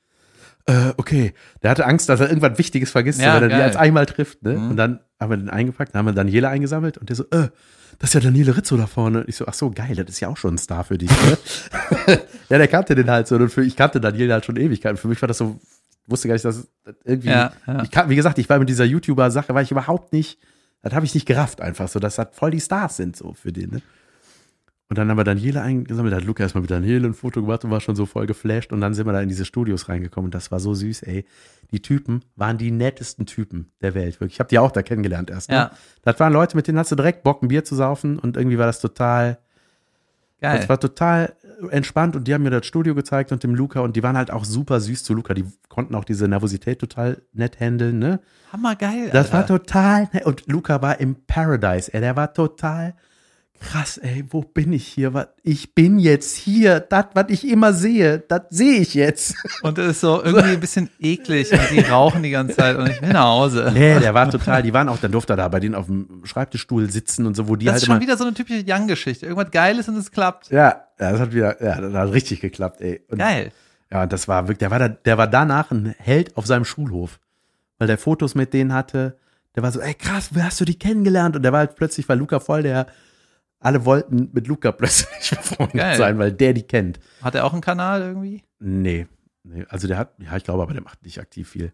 Äh, okay. Der hatte Angst, dass er irgendwas Wichtiges vergisst, Ja, wenn er die geil. als einmal trifft, ne? Mhm. Und dann haben wir den eingepackt, dann haben wir Daniela eingesammelt und der so, äh, das ist ja Daniele Rizzo da vorne. Und ich so, ach so, geil, das ist ja auch schon ein Star für dich, ne? ja, der kannte den halt so. Und für, ich kannte Daniele halt schon Ewigkeiten. Für mich war das so, wusste gar nicht, dass das irgendwie Ja, ja. ich wie gesagt, ich war mit dieser YouTuber-Sache, war ich überhaupt nicht, das habe ich nicht gerafft einfach so, dass das voll die Stars sind so für den, ne? Und dann haben wir Daniele eingesammelt, da hat Luca erstmal mit Daniele ein Foto gemacht und war schon so voll geflasht und dann sind wir da in diese Studios reingekommen und das war so süß, ey. Die Typen waren die nettesten Typen der Welt, wirklich. Ich habe die auch da kennengelernt erst. Ne? Ja. Das waren Leute, mit denen hast du direkt Bock, ein Bier zu saufen und irgendwie war das total, Geil. das war total entspannt und die haben mir das Studio gezeigt und dem Luca und die waren halt auch super süß zu Luca. Die konnten auch diese Nervosität total nett handeln, ne? Hammergeil. Das war Alter. total nett. Und Luca war im Paradise, ey. Der war total krass, ey. Wo bin ich hier? Was- Ich bin jetzt hier. Das, was ich immer sehe, das sehe ich jetzt. Und es ist so irgendwie ein bisschen eklig und die rauchen die ganze Zeit und ich will nach Hause. Nee, der war total, die waren auch, dann durfte er da bei denen auf dem Schreibtischstuhl sitzen und so, wo die Das halt ist schon immer. wieder so eine typische Young-Geschichte. Irgendwas Geiles und es klappt. Ja, ja, das hat wieder, ja, das hat richtig geklappt, ey. Und, Geil. Ja, und das war wirklich, der war da, der war danach ein Held auf seinem Schulhof. Weil der Fotos mit denen hatte. Der war so, ey krass, wie hast du die kennengelernt? Und der war halt plötzlich, weil Luca voll der, alle wollten mit Luca plötzlich befreundet Geil. sein, weil der die kennt. Hat er auch einen Kanal irgendwie? Nee. nee. Also der hat, ja, ich glaube, aber der macht nicht aktiv viel.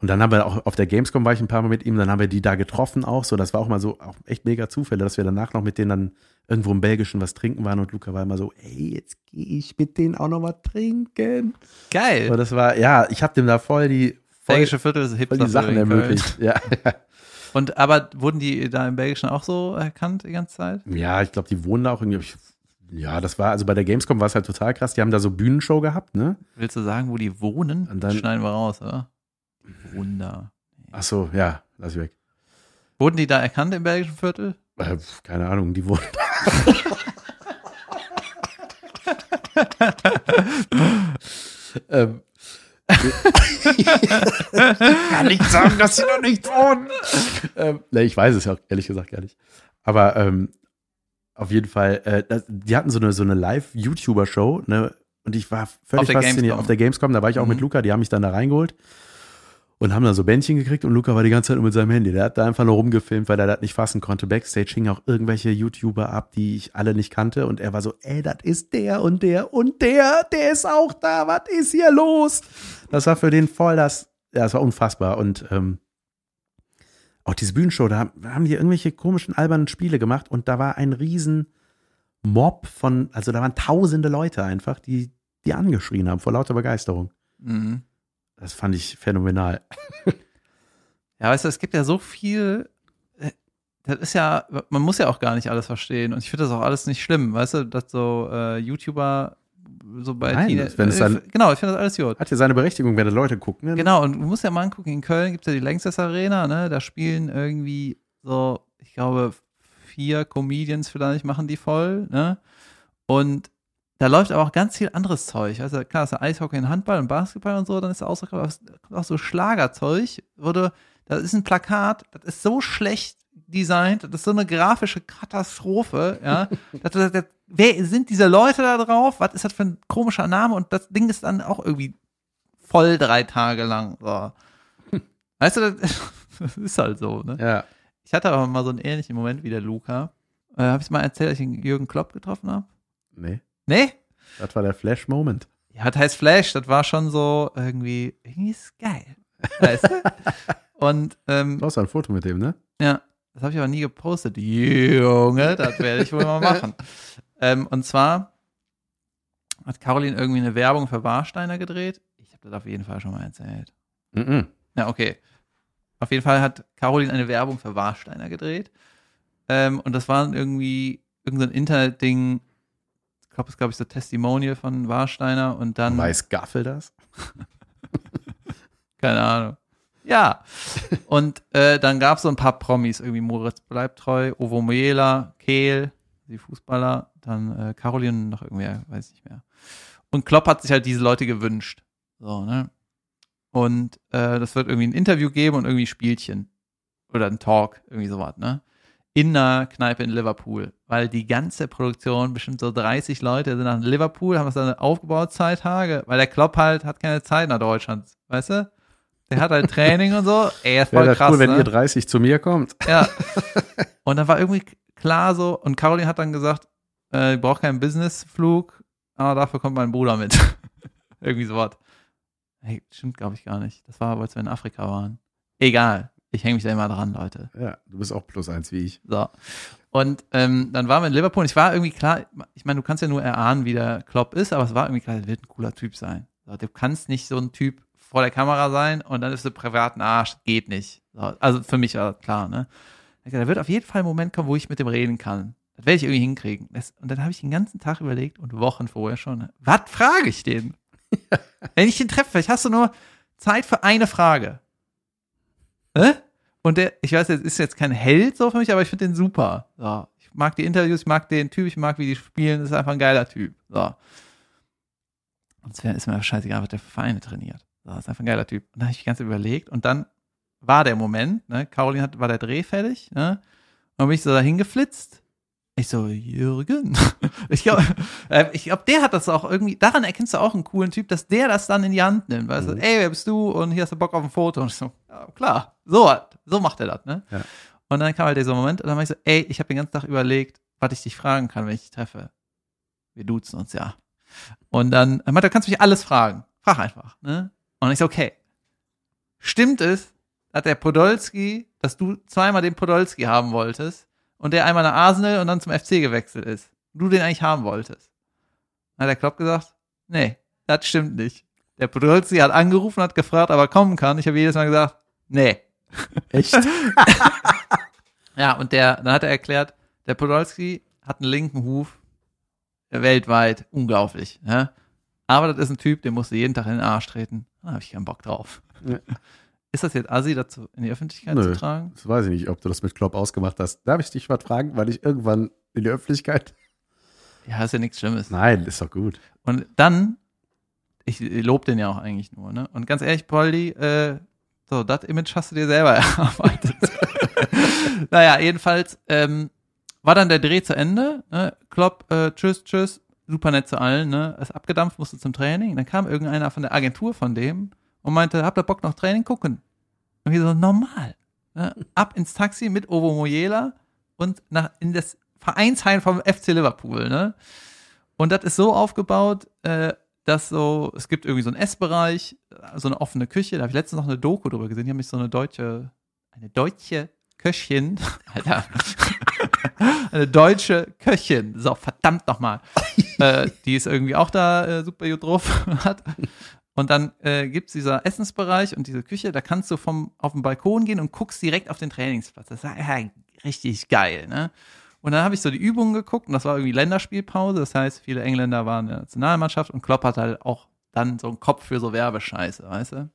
Und dann haben wir auch auf der Gamescom war ich ein paar Mal mit ihm, dann haben wir die da getroffen auch so. Das war auch mal so, auch echt mega Zufälle, dass wir danach noch mit denen dann irgendwo im Belgischen was trinken waren und Luca war immer so, ey, jetzt gehe ich mit denen auch noch was trinken. Geil. Und das war, ja, ich habe dem da voll die, voll, Belgische Viertel ist voll die Sachen ermöglicht. Ja, Und aber wurden die da im Belgischen auch so erkannt die ganze Zeit? ja ich glaube, die wohnen da auch irgendwie. Ich, ja, das war, also bei der Gamescom war es halt total krass. Die haben da so Bühnenshow gehabt, ne? Willst du sagen, wo die wohnen? Und dann- das schneiden wir raus, oder? Wunder. Ach so, ja, lass ich weg. Wurden die da erkannt im belgischen Viertel? Äh, keine Ahnung, die wohnen ähm, kann nicht sagen, dass sie noch nicht wohnen. ähm, ne, ich weiß es ja auch ehrlich gesagt gar nicht. Aber ähm, auf jeden Fall, äh, das, die hatten so eine, so eine Live-YouTuber-Show, ne? Und ich war völlig Auf fasziniert Gamescom. auf der Gamescom. Da war ich auch Mhm. mit Luca, die haben mich dann da reingeholt und haben dann so Bändchen gekriegt und Luca war die ganze Zeit nur mit seinem Handy. Der hat da einfach nur rumgefilmt, weil er das nicht fassen konnte. Backstage hingen auch irgendwelche YouTuber ab, die ich alle nicht kannte und er war so, ey, das ist der und der und der, der ist auch da, was ist hier los? Das war für den voll das, ja, das war unfassbar und ähm, auch diese Bühnenshow, da haben- die irgendwelche komischen, albernen Spiele gemacht und da war ein riesen Mob von, also da waren tausende Leute einfach, die, die angeschrien haben vor lauter Begeisterung. Mhm. Das fand ich phänomenal. Ja, weißt du, es gibt ja so viel. äh, Das ist ja, man muss ja auch gar nicht alles verstehen. Und ich finde das auch alles nicht schlimm, weißt du, dass so äh, YouTuber so bei Nein, Teenage- wenn es dann- äh, Genau, ich finde das alles gut. Hat ja seine Berechtigung, wenn da Leute gucken. Ne? Genau, und du musst ja mal angucken, in Köln gibt es ja die Längstes Arena, ne? Da spielen irgendwie so, ich glaube, vier Comedians vielleicht machen die voll, ne? Und da läuft aber auch ganz viel anderes Zeug. Also klar, ist ja Eishockey und Handball und Basketball und so, dann ist da ausverkauft, aber es kommt auch so Schlagerzeug, wurde, das ist ein Plakat, das ist so schlecht designt, das ist so eine grafische Katastrophe, ja. das, das, das, wer sind diese Leute da drauf? Was ist das für ein komischer Name? Und das Ding ist dann auch irgendwie voll drei Tage lang. So. Weißt du, das, das ist halt so, ne? Ja. Ich hatte aber mal so einen ähnlichen Moment wie der Luca. Äh, habe ich mal erzählt, dass ich den Jürgen Klopp getroffen habe? Nee, Nee? das war der Flash-Moment. Ja, das heißt Flash, das war schon so irgendwie, irgendwie ist geil. Weißt du? Und ähm, Du hast ein Foto mit dem, ne? ja, das habe ich aber nie gepostet. Junge, das werde ich wohl mal machen. ähm, und zwar hat Caroline irgendwie eine Werbung für Warsteiner gedreht. Ich habe das auf jeden Fall schon mal erzählt. Mhm. Ja, okay. Auf jeden Fall hat Caroline eine Werbung für Warsteiner gedreht. Ähm, und das war irgendwie irgendein Internetding. Ich glaube, es gab so Testimonial von Warsteiner und dann. Weiß Gaffel das? Keine Ahnung. Ja. Und äh, dann gab es so ein paar Promis, irgendwie Moritz bleibt treu, Ovo Moela, Kehl, die Fußballer, dann äh, Caroline noch irgendwer, weiß nicht mehr. Und Klopp hat sich halt diese Leute gewünscht. So, ne? Und äh, das wird irgendwie ein Interview geben und irgendwie Spielchen. Oder ein Talk, irgendwie sowas, ne? In einer Kneipe in Liverpool. Weil die ganze Produktion, bestimmt so 30 Leute sind nach Liverpool, haben das dann aufgebaut, zwei Tage, weil der Klopp halt hat keine Zeit nach Deutschland, weißt du? Der hat halt Training und so. Ey, ist voll Wäre krass. cool, wenn ne? ihr 30 zu mir kommt. Ja. Und dann war irgendwie klar so, und Caroline hat dann gesagt, äh, ich brauche keinen Businessflug, aber dafür kommt mein Bruder mit. irgendwie so was. Hey, stimmt, glaube ich gar nicht. Das war, als wir in Afrika waren. Egal. Ich hänge mich da immer dran, Leute. Ja, du bist auch plus eins wie ich. So. Und ähm, dann waren wir in Liverpool und ich war irgendwie klar, ich meine, du kannst ja nur erahnen, wie der Klopp ist, aber es war irgendwie klar, der wird ein cooler Typ sein. So, du kannst nicht so ein Typ vor der Kamera sein und dann ist du privat ein Arsch. Geht nicht. So, also für mich war das klar, ne? Da wird auf jeden Fall ein Moment kommen, wo ich mit dem reden kann. Das werde ich irgendwie hinkriegen. Das, und dann habe ich den ganzen Tag überlegt und Wochen vorher schon, was frage ich den? Wenn ich den treffe, vielleicht hast du nur Zeit für eine Frage. Hä? Und der, ich weiß, jetzt ist jetzt kein Held so für mich, aber ich finde den super. So. Ich mag die Interviews, ich mag den Typ, ich mag, wie die spielen, das ist einfach ein geiler Typ. So. Wär- ist mir scheißegal, was der für Vereine trainiert. So, ist einfach ein geiler Typ. Und dann habe ich die ganze Zeit überlegt und dann war der Moment, ne? Caroline hat, war der Dreh fertig, ne? Und dann bin ich so dahin geflitzt. Ich so, Jürgen. Ich glaube, äh, ich glaub, der hat das auch irgendwie, daran erkennst du auch einen coolen Typ, dass der das dann in die Hand nimmt. Weißt du, Mhm. ey, wer bist du? Und hier hast du Bock auf ein Foto. Und ich so, ja, klar, so, hat- so macht er das, ne? Ja. Und dann kam halt dieser Moment und dann war ich so, ey, ich habe den ganzen Tag überlegt, was ich dich fragen kann, wenn ich dich treffe. Wir duzen uns ja. Und dann, er meinte, du kannst mich alles fragen. Frag einfach, ne? Und ich so, okay. Stimmt es, dass der Podolski, dass du zweimal den Podolski haben wolltest und der einmal nach Arsenal und dann zum FC gewechselt ist? Und du den eigentlich haben wolltest? Dann hat der Klopp gesagt, nee, das stimmt nicht. Der Podolski hat angerufen, hat gefragt, ob er kommen kann. Ich habe jedes Mal gesagt, nee. Echt? Ja, und der, dann hat er erklärt, der Podolski hat einen linken Huf weltweit, unglaublich. Ja? Aber das ist ein Typ, den musst du jeden Tag in den Arsch treten. Da habe ich keinen Bock drauf. Ja. Ist das jetzt Assi, dazu in die Öffentlichkeit Nö. zu tragen? Das weiß ich nicht, ob du das mit Klopp ausgemacht hast. Darf ich dich was fragen, weil ich irgendwann in die Öffentlichkeit. Ja, ist ja nichts Schlimmes. Nein, ist doch gut. Und dann, ich lobe den ja auch eigentlich nur, ne? Und ganz ehrlich, Poldi, äh, so, das Image hast du dir selber erarbeitet. naja, jedenfalls ähm, war dann der Dreh zu Ende. Ne? Klopp, äh, tschüss, tschüss, super nett zu allen, ne? Ist abgedampft, musste zum Training. Dann kam irgendeiner von der Agentur von dem und meinte, habt ihr Bock noch Training gucken? Und wir so, normal. Ne? Ab ins Taxi mit Ovo Moyela und nach, in das Vereinsheim vom FC Liverpool, ne? Und das ist so aufgebaut, äh, dass so, es gibt irgendwie so einen Essbereich, so eine offene Küche. Da habe ich letztens noch eine Doku drüber gesehen. Die haben mich so eine deutsche, eine deutsche Köchin, Alter, eine deutsche Köchin, so verdammt nochmal, äh, die ist irgendwie auch da äh, super gut drauf hat. Und dann äh, gibt's dieser Essensbereich und diese Küche, da kannst du vom auf den Balkon gehen und guckst direkt auf den Trainingsplatz. Das ist ja, richtig geil, ne? Und dann habe ich so die Übungen geguckt und das war irgendwie Länderspielpause. Das heißt, viele Engländer waren in der Nationalmannschaft und Klopp hat halt auch dann so einen Kopf für so Werbescheiße, weißt du?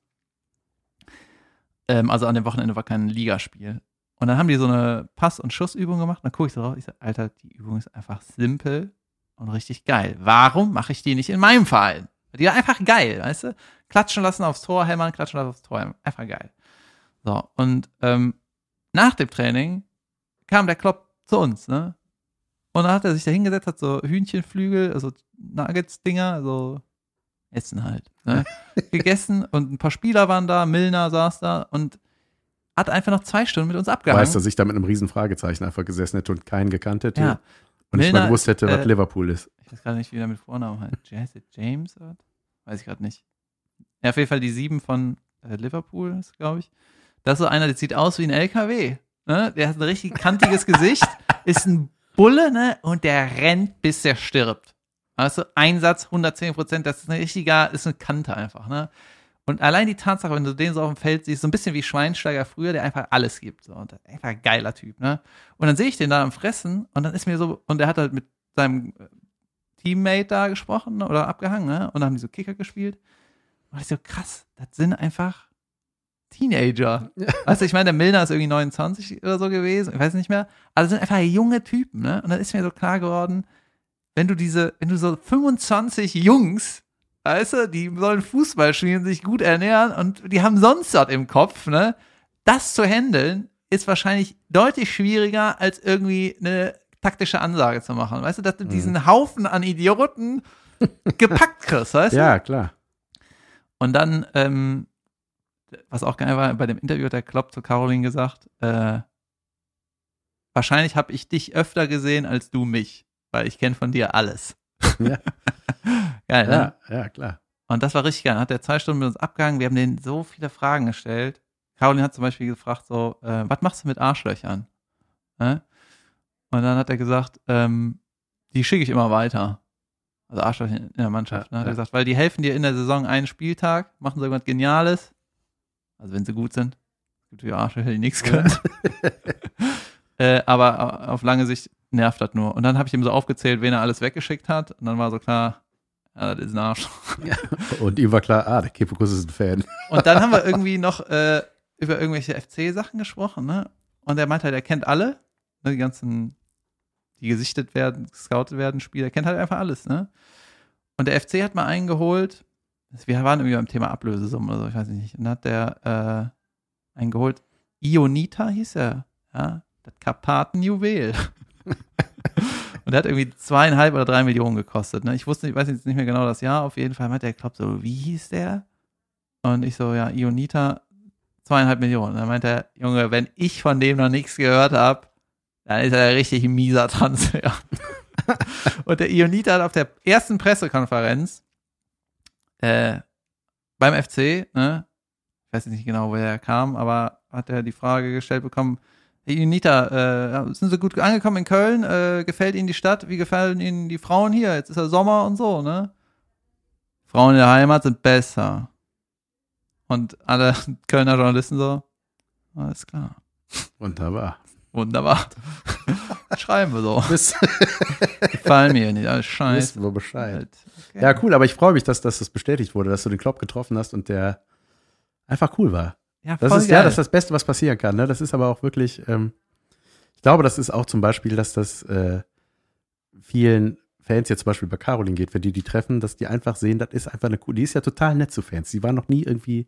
Ähm, also an dem Wochenende war kein Ligaspiel. Und dann haben die so eine Pass- und Schussübung gemacht. Dann gucke ich so drauf. Ich sage, Alter, die Übung ist einfach simpel und richtig geil. Warum mache ich die nicht in meinem Verein? Die war einfach geil, weißt du? Klatschen lassen aufs Tor, hämmern, klatschen lassen aufs Tor, hämmern. Einfach geil. So, und ähm, nach dem Training kam der Klopp zu uns, ne? Und dann hat er sich da hingesetzt, hat so Hühnchenflügel, also Nuggets-Dinger, so Essen halt, ne? gegessen und ein paar Spieler waren da, Milner saß da und hat einfach noch zwei Stunden mit uns abgehangen. Weißt du, dass ich da mit einem riesen Fragezeichen einfach gesessen hätte und keinen gekannt hätte. Ja. Und Milner, mal gewusst hätte, was äh, Liverpool ist. Ich weiß gerade nicht, wie der mit Vornamen heißt. Jesse James? Oder? Weiß ich gerade nicht. Ja, auf jeden Fall die sieben von äh, Liverpool, ist, glaube ich. Das ist so einer, der sieht aus wie ein LKW. Ne? Der hat ein richtig kantiges Gesicht, ist ein Bulle, ne? Und der rennt, bis der stirbt. Weißt du, Einsatz 110 Prozent, das ist ein richtiger, ist eine Kante einfach, ne? Und allein die Tatsache, wenn du den so auf dem Feld siehst, so ein bisschen wie Schweinsteiger früher, der einfach alles gibt. So. Und einfach ein geiler Typ, ne? Und dann sehe ich den da am Fressen und dann ist mir so, und der hat halt mit seinem äh, Teammate da gesprochen oder abgehangen, ne? Und dann haben die so Kicker gespielt. Und ich so, krass, das sind einfach, Teenager. Weißt du, ich meine, der Milner ist irgendwie 29 oder so gewesen, ich weiß nicht mehr. Aber das sind einfach junge Typen, ne? Und dann ist mir so klar geworden, wenn du diese, wenn du so 25 Jungs, weißt du, die sollen Fußball spielen, sich gut ernähren und die haben sonst was im Kopf, ne? Das zu handeln ist wahrscheinlich deutlich schwieriger, als irgendwie eine taktische Ansage zu machen. Weißt du, dass du diesen Haufen an Idioten gepackt kriegst, weißt du? Ja, klar. Und dann, ähm, was auch geil war, bei dem Interview hat der Klopp zu Caroline gesagt, äh, wahrscheinlich habe ich dich öfter gesehen als du mich, weil ich kenne von dir alles. Ja. geil, ne? Ja, ja, klar. Und das war richtig geil. Dann hat er zwei Stunden mit uns abgehangen. Wir haben denen so viele Fragen gestellt. Caroline hat zum Beispiel gefragt, so, äh, was machst du mit Arschlöchern? Äh? Und dann hat er gesagt, ähm, die schicke ich immer weiter. Also Arschlöcher in der Mannschaft. Ja, ne? Hat ja. er gesagt, weil die helfen dir in der Saison einen Spieltag, machen so irgendwas Geniales. Also wenn sie gut sind. Es gibt ja Arschlöcher, die nichts können. äh, aber auf lange Sicht nervt das nur. Und dann habe ich ihm so aufgezählt, wen er alles weggeschickt hat. Und dann war so klar, ja, das ist ein Arsch. Und ihm war klar, ah, der Kepokus ist ein Fan. Und dann haben wir irgendwie noch äh, über irgendwelche FC-Sachen gesprochen, ne? Und er meinte halt, er kennt alle, ne, die ganzen, die gesichtet werden, gescoutet werden, Spieler, er kennt halt einfach alles, ne? Und der FC hat mal einen geholt, wir waren irgendwie beim Thema Ablösesummen oder so, ich weiß nicht. Und dann hat der äh, einen geholt, Ionita hieß er, ja, das Karpatenjuwel. Und der hat irgendwie zweieinhalb oder drei Millionen gekostet. Ne? Ich wusste, ich weiß jetzt nicht mehr genau das Jahr. Auf jeden Fall meinte der Klopp so, wie hieß der? Und ich so, ja, Ionita, zweieinhalb Millionen. Dann meinte er, Junge, wenn ich von dem noch nichts gehört habe, dann ist er richtig ein mieser Transfer. Und der Ionita hat auf der ersten Pressekonferenz äh, beim FC, ne, ich weiß nicht genau, woher er kam, aber hat er die Frage gestellt bekommen, Herr Ionita, äh, sind Sie gut angekommen in Köln? Äh, gefällt Ihnen die Stadt? Wie gefallen Ihnen die Frauen hier? Jetzt ist ja Sommer und so, ne? Frauen in der Heimat sind besser. Und alle Kölner Journalisten so, alles klar. Wunderbar. Wunderbar. Schreiben wir so. Gefallen mir nicht. Alles scheiße. wissen wir Bescheid. Halt. Okay. Ja, cool, aber ich freue mich, dass, dass das bestätigt wurde, dass du den Klopp getroffen hast und der einfach cool war. Ja, Das ist ja das, ist das Beste, was passieren kann. Ne? Das ist aber auch wirklich, ähm, ich glaube, das ist auch zum Beispiel, dass das äh, vielen Fans jetzt zum Beispiel bei Caroline geht, wenn die die treffen, dass die einfach sehen, das ist einfach eine cool, die ist ja total nett zu Fans. Die war noch nie irgendwie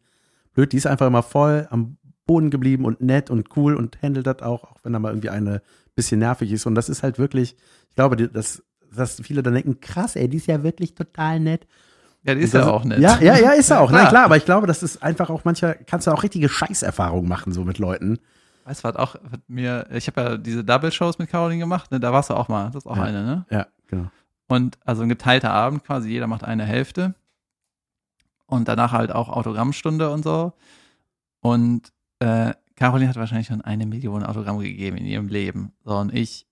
blöd, die ist einfach immer voll am Boden geblieben und nett und cool und handelt das auch, auch wenn da mal irgendwie eine bisschen nervig ist. Und das ist halt wirklich, ich glaube, dass, dass viele dann denken, krass, ey, die ist ja wirklich total nett. Ja, ist ja auch nett. Ja, ja, ja, ist er auch. Na klar, aber ich glaube, das ist einfach auch manchmal, kannst du auch richtige Scheißerfahrungen machen, so mit Leuten. Weißt du, was auch hat mir, ich habe ja diese Double-Shows mit Caroline gemacht, ne? da warst du auch mal, das ist auch Ja. eine, ne? Ja, genau. Und also ein geteilter Abend quasi, jeder macht eine Hälfte. Und danach halt auch Autogrammstunde und so. Und äh, Caroline hat wahrscheinlich schon eine Million Autogramme gegeben in ihrem Leben. So, und ich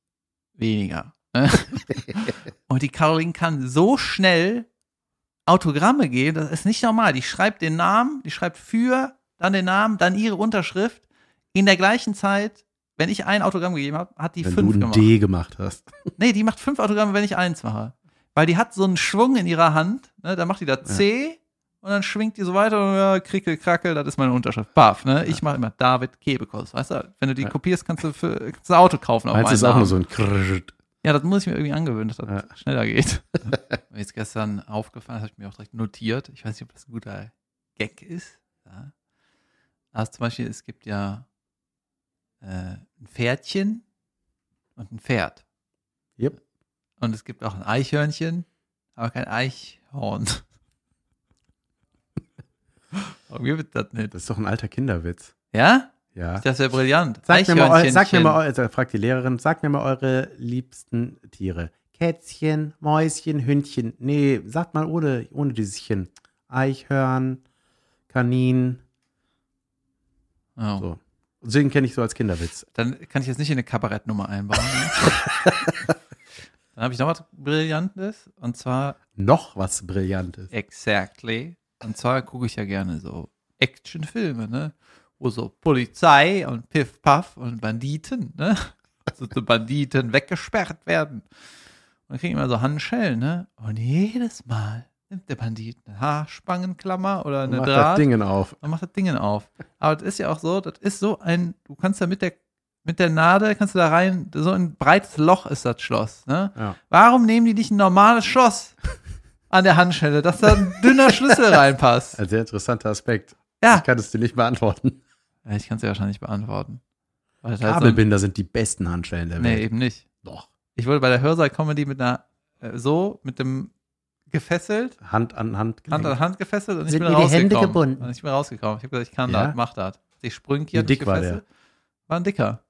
weniger. und die Caroline kann so schnell Autogramme geben, das ist nicht normal. Die schreibt den Namen, die schreibt für, dann den Namen, dann ihre Unterschrift. In der gleichen Zeit, wenn ich ein Autogramm gegeben habe, hat die Wenn fünf du ein gemacht. D gemacht hast. Nee, die macht fünf Autogramme, wenn ich eins mache. Weil die hat so einen Schwung in ihrer Hand, ne? da macht die da C und dann schwingt die so weiter und ja, krickel, krackel, das ist meine Unterschrift. Baff, ne? Ich mache immer David Kebekos, weißt du? Wenn du die Ja. kopierst, kannst du, für, kannst du ein Auto kaufen auf Meins meinen ist auch nur so ein Krrrt. Ja, das muss ich mir irgendwie angewöhnen, dass das Ja. schneller geht. mir ist gestern aufgefallen, das habe ich mir auch direkt notiert. Ich weiß nicht, ob das ein guter Gag ist. Ja. Also zum Beispiel, es gibt ja äh, ein Pferdchen und ein Pferd. Yep. Und es gibt auch ein Eichhörnchen, aber kein Eichhorn. Irgendwie wird das nicht. Das ist doch ein alter Kinderwitz. Ja? Ja. Das wäre brillant. Sag mir, mal, sag mir mal, also fragt die Lehrerin, sag mir mal eure liebsten Tiere. Kätzchen, Mäuschen, Hündchen. Nee, sagt mal ohne, ohne dieses Chen. Eichhörn, Kanin. Oh. So. Den kenne ich so als Kinderwitz. Dann kann ich jetzt nicht in eine Kabarettnummer einbauen. Ne? Dann habe ich noch was Brillantes. Und zwar Noch was Brillantes. Exactly. Und zwar gucke ich ja gerne so Actionfilme, ne? Wo so Polizei und Piff Puff und Banditen, ne? So, so Banditen weggesperrt werden. Und kriegen immer so Handschellen, ne? Und jedes Mal nimmt der Bandit eine Haarspangenklammer oder eine Macht das Draht Dingen auf. und macht das Ding auf. Aber das ist ja auch so, das ist so ein, du kannst da mit der, mit der Nadel, kannst du da rein, so ein breites Loch ist das Schloss, ne? Ja. Warum nehmen die nicht ein normales Schloss an der Handschelle, dass da ein dünner Schlüssel reinpasst? Ein sehr interessanter Aspekt. Ja. Ich kann es dir nicht beantworten. Ja, Ich kann es ja wahrscheinlich beantworten. Das halt so Kabelbinder sind die besten Handschellen der Nee, Welt. eben nicht. Ich wurde bei der Hörsaal-Comedy mit einer, äh, so, mit dem gefesselt, Hand an Hand. Hand an Hand gefesselt und ich Sind bin mir die rausgekommen. Hände gebunden? Und ich bin rausgekommen. Ich habe gesagt, ich kann Ja? das, mach das. Ich sprünki Wie dick war der? War ein dicker.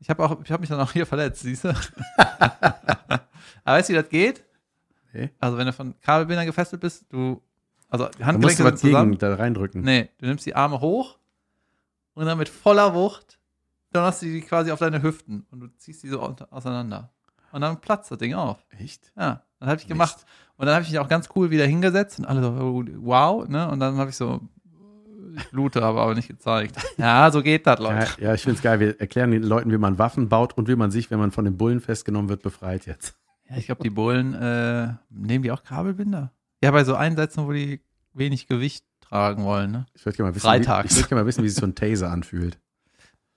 Ich habe auch, ich habe mich dann auch hier verletzt, siehst du? Aber weißt du, wie das geht? Nee. Also wenn du von Kabelbindern gefesselt bist, du, also die Handgelenke du sind was zusammen. gegen da reindrücken. Nee, du nimmst die Arme hoch und dann mit voller Wucht, dann hast du die quasi auf deine Hüften und du ziehst die so auseinander. Und dann platzt das Ding auf. Echt? Ja, dann habe ich Mist. gemacht. Und dann habe ich mich auch ganz cool wieder hingesetzt und alle so, oh, wow, ne? Und dann habe ich so, ich blute, aber, aber nicht gezeigt. Ja, so geht das, Ja, Leute. ja ich finde es geil. Wir erklären den Leuten, wie man Waffen baut und wie man sich, wenn man von den Bullen festgenommen wird, befreit jetzt. Ja, ich glaube, die Bullen, äh, nehmen die auch Kabelbinder? Ja, bei so Einsätzen, wo die wenig Gewicht tragen wollen, ne? Ich würde gerne mal wissen, wie, ich würd gerne mal wissen, wie sich so ein Taser anfühlt.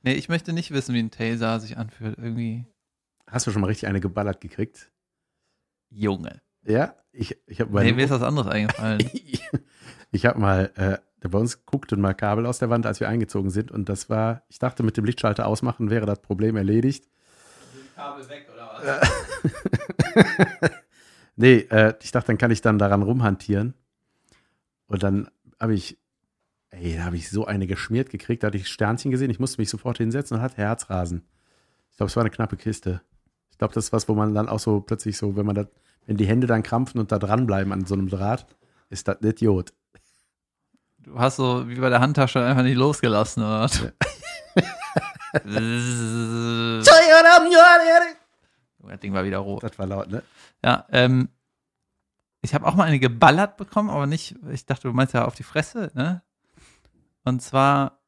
Nee, ich möchte nicht wissen, wie ein Taser sich anfühlt. Irgendwie, Hast du schon mal richtig eine geballert gekriegt? Junge. Ja, ich, ich habe Nee, mir ist was anderes eingefallen. ich habe mal, äh, bei uns guckten mal Kabel aus der Wand, als wir eingezogen sind und das war, ich dachte, mit dem Lichtschalter ausmachen wäre das Problem erledigt. Kabel weg oder was? Nee, äh, ich dachte, dann kann ich dann daran rumhantieren. Und dann habe ich, ey, da habe ich so eine geschmiert gekriegt, da hatte ich Sternchen gesehen, ich musste mich sofort hinsetzen und hatte Herzrasen. Ich glaube, es war eine knappe Kiste. Ich glaube, das ist was, wo man dann auch so plötzlich so, wenn man da, wenn die Hände dann krampfen und da dranbleiben an so einem Draht, ist das ein Idiot. Du hast so wie bei der Handtasche einfach nicht losgelassen, oder? was? das Ding war wieder rot. Das war laut, ne? Ja, ähm, ich habe auch mal eine geballert bekommen, aber nicht, ich dachte, du meinst ja auf die Fresse, ne? Und zwar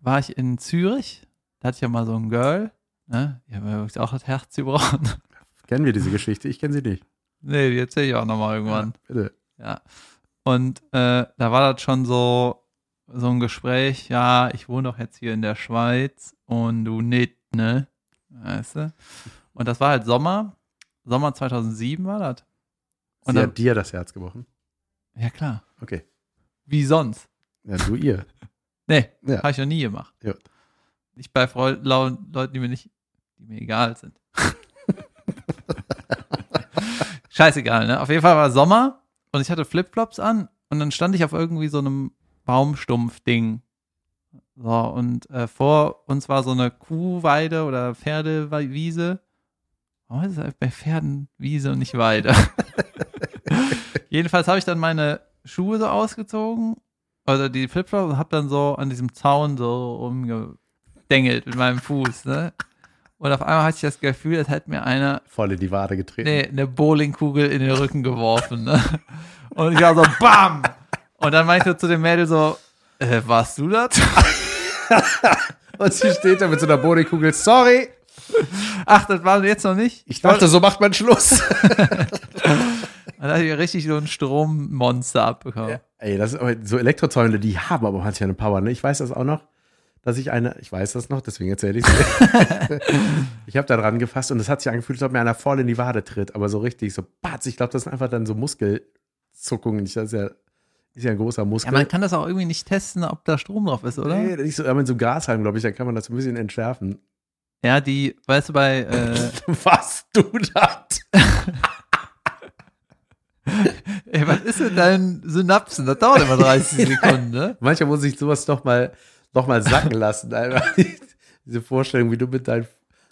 war ich in Zürich, da hatte ich ja mal so ein Girl, ne? Die haben übrigens auch das Herz gebrochen. Kennen wir diese Geschichte? Ich kenne sie nicht. nee, die erzähle ich auch nochmal irgendwann. Bitte. Ja. Und äh, da war das schon so, so ein Gespräch, ja, ich wohne doch jetzt hier in der Schweiz und du nicht, ne? Weißt du? Und das war halt Sommer. Sommer 2007 war das. Und sie dann, hat dir das Herz gebrochen. ja klar. Okay. Wie sonst? Ja, du ihr. Nee, Ja. habe ich noch nie gemacht. Ja. Nicht bei Freu lau- Leuten, die mir nicht, die mir egal sind. Scheißegal, ne? Auf jeden Fall war Sommer und ich hatte Flipflops an und dann stand ich auf irgendwie so einem Baumstumpf-Ding. So, und äh, vor uns war so eine Kuhweide oder Pferdewiese. Warum ist es bei Pferden Wiese und nicht Weide? Jedenfalls habe ich dann meine Schuhe so ausgezogen, also die Flipflops, und habe dann so an diesem Zaun so rumgedengelt mit meinem Fuß, ne? Und auf einmal hatte ich das Gefühl, als hätte mir einer Voll in die Wade getreten. nee, eine Bowlingkugel in den Rücken geworfen. Ne? Und ich war so, BAM! Und dann meinte ich so zu dem Mädel so, äh, warst du das? Und sie steht da mit so einer Bodykugel. Sorry, Ach, das war jetzt noch nicht? ich dachte, so macht man Schluss. Dann habe ich richtig so ein Strommonster abbekommen. Ja, ey, das so Elektrozäune, die haben aber manchmal eine Power. Ne? Ich weiß das auch noch, dass ich eine, ich weiß das noch, deswegen erzähle ich es. ich habe da dran gefasst und es hat sich angefühlt, als ob mir einer voll in die Wade tritt, aber so richtig, so batz. Ich glaube, das sind einfach dann so Muskelzuckungen. Ich, das ist ja, ist ja ein großer Ja, Muskel. man kann das auch irgendwie nicht testen, ob da Strom drauf ist, oder? Nee, nicht so, aber in so einem Gashalm, glaube ich, da kann man das ein bisschen entschärfen. Ja, die, weißt du, bei, äh, Was du das? ey, was ist mit deinen Synapsen? Das dauert immer 30 Sekunden, ne? Manchmal muss ich sowas doch mal, doch mal sacken lassen. Diese Vorstellung, wie du mit deinen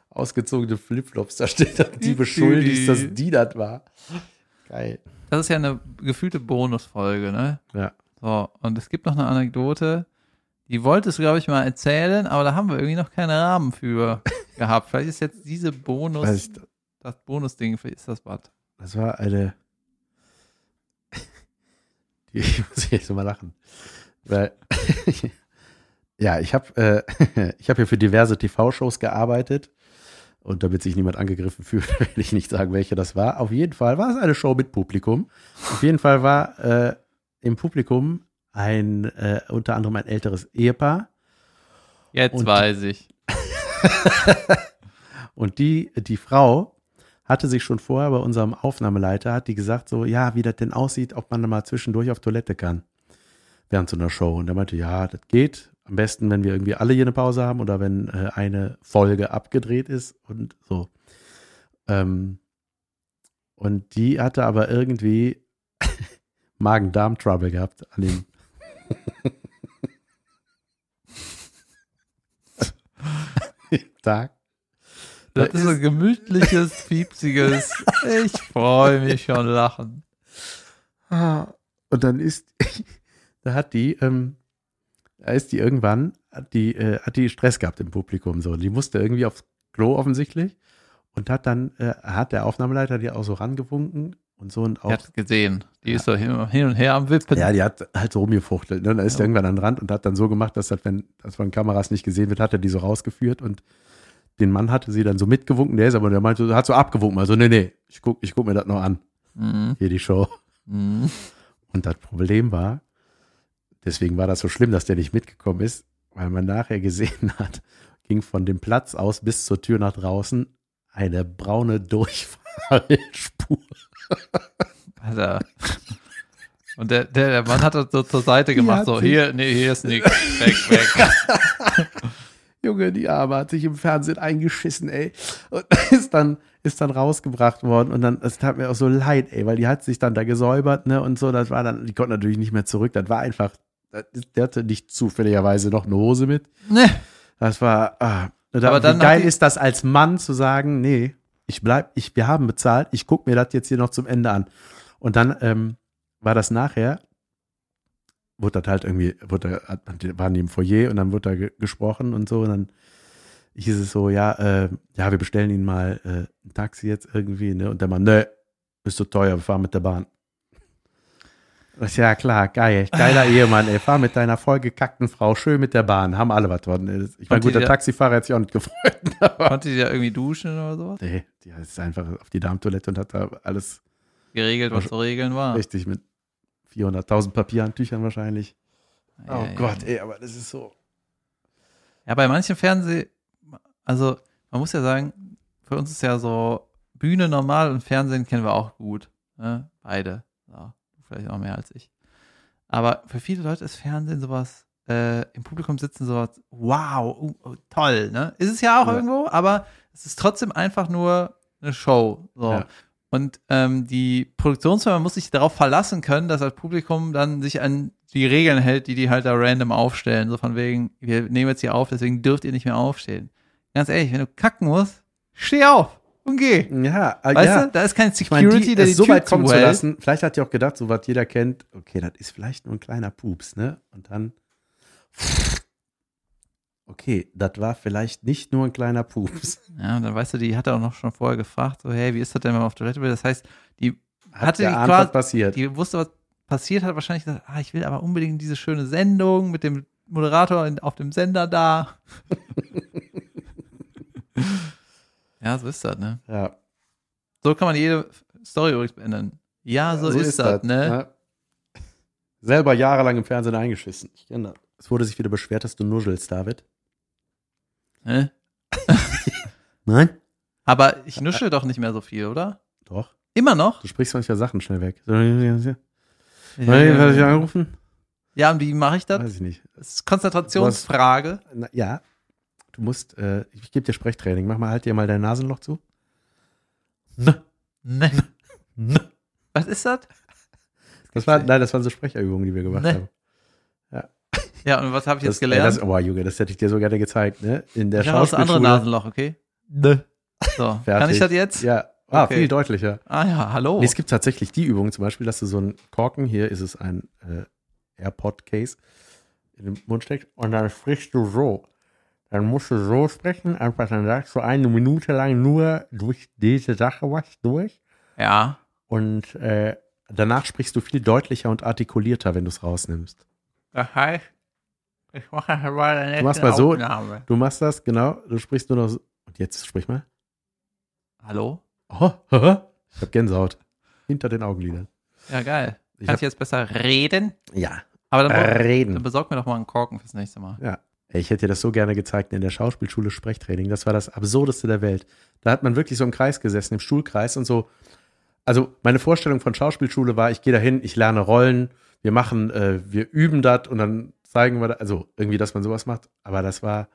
ausgezogenen Flipflops da steht und die beschuldigst, dass die das war. Geil. Das ist ja eine gefühlte Bonusfolge, ne? Ja. So, und es gibt noch eine Anekdote, die wolltest du, glaube ich, mal erzählen, aber da haben wir irgendwie noch keinen Rahmen für gehabt. Vielleicht ist jetzt diese Bonus, ich, das Bonusding, vielleicht ist das was. das war eine. Die ich muss jetzt mal lachen. Weil, ja, ich habe äh, ich hab hier für diverse TV-Shows gearbeitet. Und damit sich niemand angegriffen fühlt, werde ich nicht sagen, welche das war. Auf jeden Fall war es eine Show mit Publikum. Auf jeden Fall war äh, im Publikum ein äh, unter anderem ein älteres Ehepaar. Jetzt Und- weiß ich. Und die, die Frau hatte sich schon vorher bei unserem Aufnahmeleiter, hat die gesagt, so, ja, wie das denn aussieht, ob man da mal zwischendurch auf Toilette kann. Während so einer Show. Und er meinte, ja, das geht. Am besten, wenn wir irgendwie alle hier eine Pause haben oder wenn äh, eine Folge abgedreht ist und so. Ähm, und die hatte aber irgendwie Magen-Darm-Trouble gehabt an dem Tag. Das Da ist ein gemütliches, piepsiges. Ich freue mich schon lachen. Und dann ist, da hat die, ähm, da ist die irgendwann, hat die, äh, hat die Stress gehabt im Publikum so. Die musste irgendwie aufs Klo offensichtlich und hat dann, äh, hat der Aufnahmeleiter die auch so rangewunken und so und auch. hab's gesehen. Die ist so hin, und her am Wippen. Ja, die hat halt so rumgefuchtelt. Ne? Und dann ist Ja. irgendwann an den Rand und hat dann so gemacht, dass das, wenn das von Kameras nicht gesehen wird, hat er die so rausgeführt und den Mann hatte sie dann so mitgewunken. Der ist aber, der meinte, hat so abgewunken. Also, nee, nee, ich guck, ich guck mir das noch an. Mhm. Hier die Show. Mhm. Und das Problem war, deswegen war das so schlimm, dass der nicht mitgekommen ist, weil man nachher gesehen hat, ging von dem Platz aus bis zur Tür nach draußen eine braune Durchfallspur. Alter. Und der, der, der Mann hat das so zur Seite gemacht, so, hier, nee, hier ist nix. Weg, weg. Junge, die Arme hat sich im Fernsehen eingeschissen, ey. Und ist dann, ist dann rausgebracht worden. Und dann, es tat mir auch so leid, ey, weil die hat sich dann da gesäubert, ne, und so. Das war dann, die konnte natürlich nicht mehr zurück. Das war einfach, der hatte nicht zufälligerweise noch eine Hose mit. Ne. Das war, ah, da, Aber dann wie geil ist das als Mann zu sagen, nee, ich bleib, ich, wir haben bezahlt, ich gucke mir das jetzt hier noch zum Ende an. Und dann ähm, war das nachher, wurde das halt irgendwie, wurde, waren die im Foyer und dann wurde da ge gesprochen und so und dann hieß es so, ja, äh, ja, wir bestellen Ihnen mal äh, ein Taxi jetzt irgendwie, ne? Und der Mann, ne, ist so teuer, wir fahren mit der Bahn. Das ist ja klar, geil, geiler Ehemann, ey, fahr mit deiner vollgekackten Frau schön mit der Bahn, haben alle was von. ey. Ich meine, Und die- gut, der Taxifahrer hat sich auch nicht gefreut, Konnte die da irgendwie duschen oder sowas? nee, die ist einfach auf die Darmtoilette und hat da alles Geregelt, was zu regeln war. richtig mit 400.000 Papierhandtüchern wahrscheinlich. Ja, Oh ja, Gott, ja. ey, aber das ist so. Ja, bei manchen Fernseh, also man muss ja sagen, für uns ist ja so Bühne normal und Fernsehen kennen wir auch gut. Ne? Beide. Ja, vielleicht auch mehr als ich. Aber für viele Leute ist Fernsehen sowas, äh, im Publikum sitzen sowas, wow, uh, oh, toll, ne? Ist es ja auch Ja. irgendwo, aber es ist trotzdem einfach nur eine Show. So. Ja. Und ähm, die Produktionsfirma muss sich darauf verlassen können, dass das Publikum dann sich an die Regeln hält, die die halt da random aufstellen. So von wegen, wir nehmen jetzt hier auf, deswegen dürft ihr nicht mehr aufstehen. Ganz ehrlich, wenn du kacken musst, steh auf und geh. Ja, äh, Weißt ja. du, da ist kein Ich meine, Security, die, der die so weit kommen zu lassen, vielleicht hat die auch gedacht, so was jeder kennt, okay, das ist vielleicht nur ein kleiner Pups, ne? Und dann, okay, das war vielleicht nicht nur ein kleiner Pups. Ja, und dann weißt du, die hat auch noch schon vorher gefragt, so, hey, wie ist das denn, wenn man auf Toilette will? Das heißt, die Hat Hatte die geahnt, quasi- was passiert. die wusste, was passiert hat, wahrscheinlich gesagt, ah, ich will aber unbedingt diese schöne Sendung mit dem Moderator in, auf dem Sender da. ja, so ist das, ne? ja, So kann man jede Story übrigens beenden. Ja, so, ist, das, ne? Ja. Selber jahrelang im Fernsehen eingeschissen. Ich kenne das. Es wurde sich wieder beschwert, dass du nuschelst, David. Ne? Nein? Aber ich nuschel doch nicht mehr so viel, oder? Doch. Immer noch? Du sprichst manchmal Sachen schnell weg. Soll ich werde ich angerufen? Ja, und wie mache ich das? Weiß ich nicht. Das ist Konzentrationsfrage. Na, ja, du musst, äh, ich gebe dir Sprechtraining. Mach mal, halt dir mal dein Nasenloch zu. Ne. Was ist das? Das war, nein, das waren so Sprecherübungen, die wir gemacht Ne. haben. Ja, und was habe ich Das, jetzt gelernt? Ey, das, oh, Junge, das hätte ich dir so gerne gezeigt, ne? In der ich habe das andere Schauspielschule. Nasenloch, okay? Ne. So, kann ich das jetzt? Ja, ah, Okay. viel deutlicher. Ah ja, hallo. Nee, es gibt tatsächlich die Übung, zum Beispiel, dass du so einen Korken, hier ist es ein äh, AirPod-Case, in den Mund steckst und dann sprichst du so. Dann musst du so sprechen, einfach dann sagst du eine Minute lang nur durch diese Sache was durch ja. und äh, danach sprichst du viel deutlicher und artikulierter, wenn du es rausnimmst. Das heißt, ich mache mal eine Du machst mal so. Aufnahme. Du machst das, genau, du sprichst nur noch so. Und jetzt sprich mal. Hallo? Oh, ich habe Gänsehaut. Hinter den Augenlidern. Ja, geil. Ich Kannst hab- jetzt besser reden? Ja. Aber dann, dann Reden. besorg mir doch mal einen Korken fürs nächste Mal. Ja. Ich hätte dir das so gerne gezeigt in der Schauspielschule Sprechtraining. Das war das Absurdeste der Welt. Da hat man wirklich so im Kreis gesessen, im Stuhlkreis und so. Also meine Vorstellung von Schauspielschule war, ich gehe dahin, ich lerne Rollen, wir machen, äh, wir üben das und dann zeigen wir, da, also irgendwie, dass man sowas macht. Aber das war,